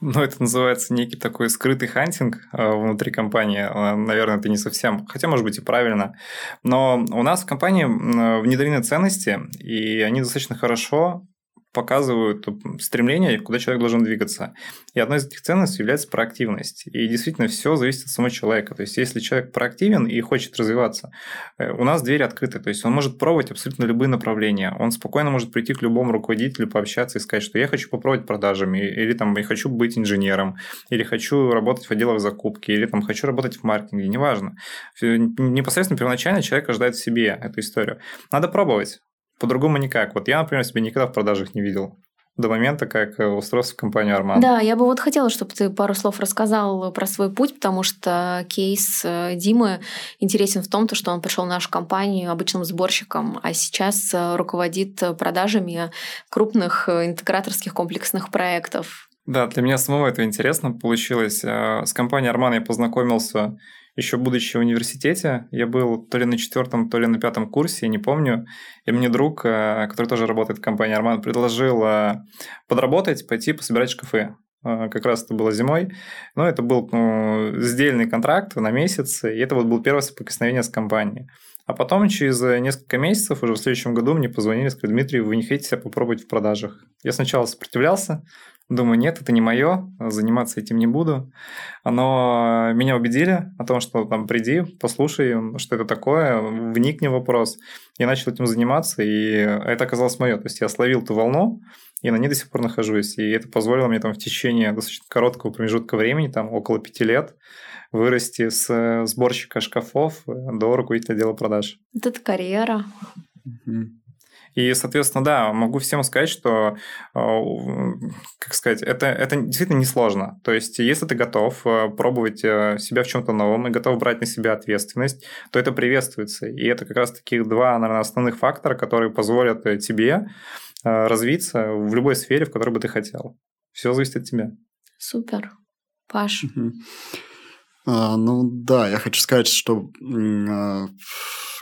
Ну, это называется некий такой скрытый хантинг э, внутри компании. Э, Наверное, это не совсем, хотя, может быть, и правильно. Но у нас в компании м, внедрены ценности, и они достаточно хорошо показывают стремление, куда человек должен двигаться. И одной из этих ценностей является проактивность. И действительно, все зависит от самого человека. То есть, если человек проактивен и хочет развиваться, э, у нас двери открыты. То есть, он может пробовать абсолютно любые направления. Он спокойно может прийти к любому руководителю, пообщаться и сказать, что я хочу попробовать продажами, или там я хочу быть инженером, или хочу работать в отделах закупки, или там хочу работать в маркетинге, неважно. Непосредственно первоначально человек ожидает в себе эту историю. Надо пробовать. По-другому никак. Вот я, например, себя никогда в продажах не видел. До момента, как э, устроился в компанию Арман. Да, я бы вот хотела, чтобы ты пару слов рассказал про свой путь, потому что кейс э, Димы интересен в том, то, что он пришел в нашу компанию обычным сборщиком, а сейчас э, руководит э, продажами крупных э, интеграторских комплексных проектов. Да, для меня самого это интересно получилось. Э, С компанией Арман я познакомился еще будучи в университете. Я был то ли на четвертом, то ли на пятом курсе, я не помню. И мне друг, э, который тоже работает в компании Арман, предложил э, подработать, пойти пособирать шкафы. Э, Как раз это было зимой. Но это был ну, сдельный контракт на месяц, и это вот было первое соприкосновение с компанией. А потом, через несколько месяцев, уже в следующем году, мне позвонили, сказали, Дмитрий, вы не хотите себя попробовать в продажах? Я сначала сопротивлялся, думаю, нет, это не мое, заниматься этим не буду. Но меня убедили о том, что там приди, послушай, что это такое, вникни в вопрос. Я начал этим заниматься, и это оказалось мое. То есть я словил ту волну, и на ней до сих пор нахожусь. И это позволило мне там в течение достаточно короткого промежутка времени, там около пяти лет, вырасти с сборщика шкафов до руководителя отдела продаж. Вот это карьера. Мгм. И, соответственно, да, могу всем сказать, что, э, как сказать, это, это действительно несложно. То есть, если ты готов э, пробовать э, себя в чем-то новом и готов брать на себя ответственность, то это приветствуется. И это как раз таки два, наверное, основных фактора, которые позволят тебе развиться в любой сфере, в которой бы ты хотел. Все зависит от тебя. Супер. Паш. А, ну да, я хочу сказать, что а,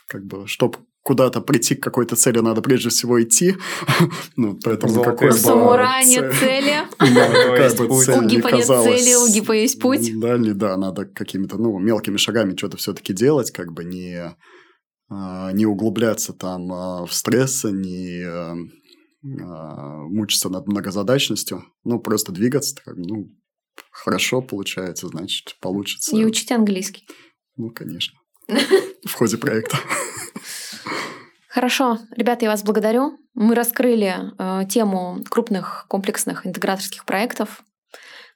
как бы, чтобы куда-то прийти к какой-то цели, надо прежде всего идти. ну, поэтому Золотые какой бы нет цель- цели, Да, какая бы путь. цель у гипа нет казалась цели, у гипа есть путь. Да, не да, надо какими-то, ну, мелкими шагами что-то все-таки делать, как бы не, а, не углубляться там а, в стресс, не а, мучиться над многозадачностью, ну, просто двигаться, так, ну, хорошо получается, значит, получится. И учить английский. Ну, конечно. В ходе проекта. Хорошо, ребята, я вас благодарю. Мы раскрыли э, тему крупных комплексных интеграторских проектов.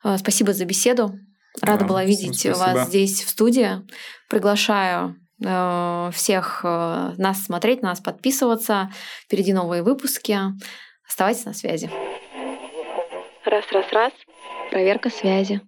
Э, спасибо за беседу. Рада Да, была видеть спасибо. вас здесь в студии. Приглашаю э, всех э, нас смотреть, на нас подписываться. Впереди новые выпуски. Оставайтесь на связи. Раз, раз, раз. Проверка связи.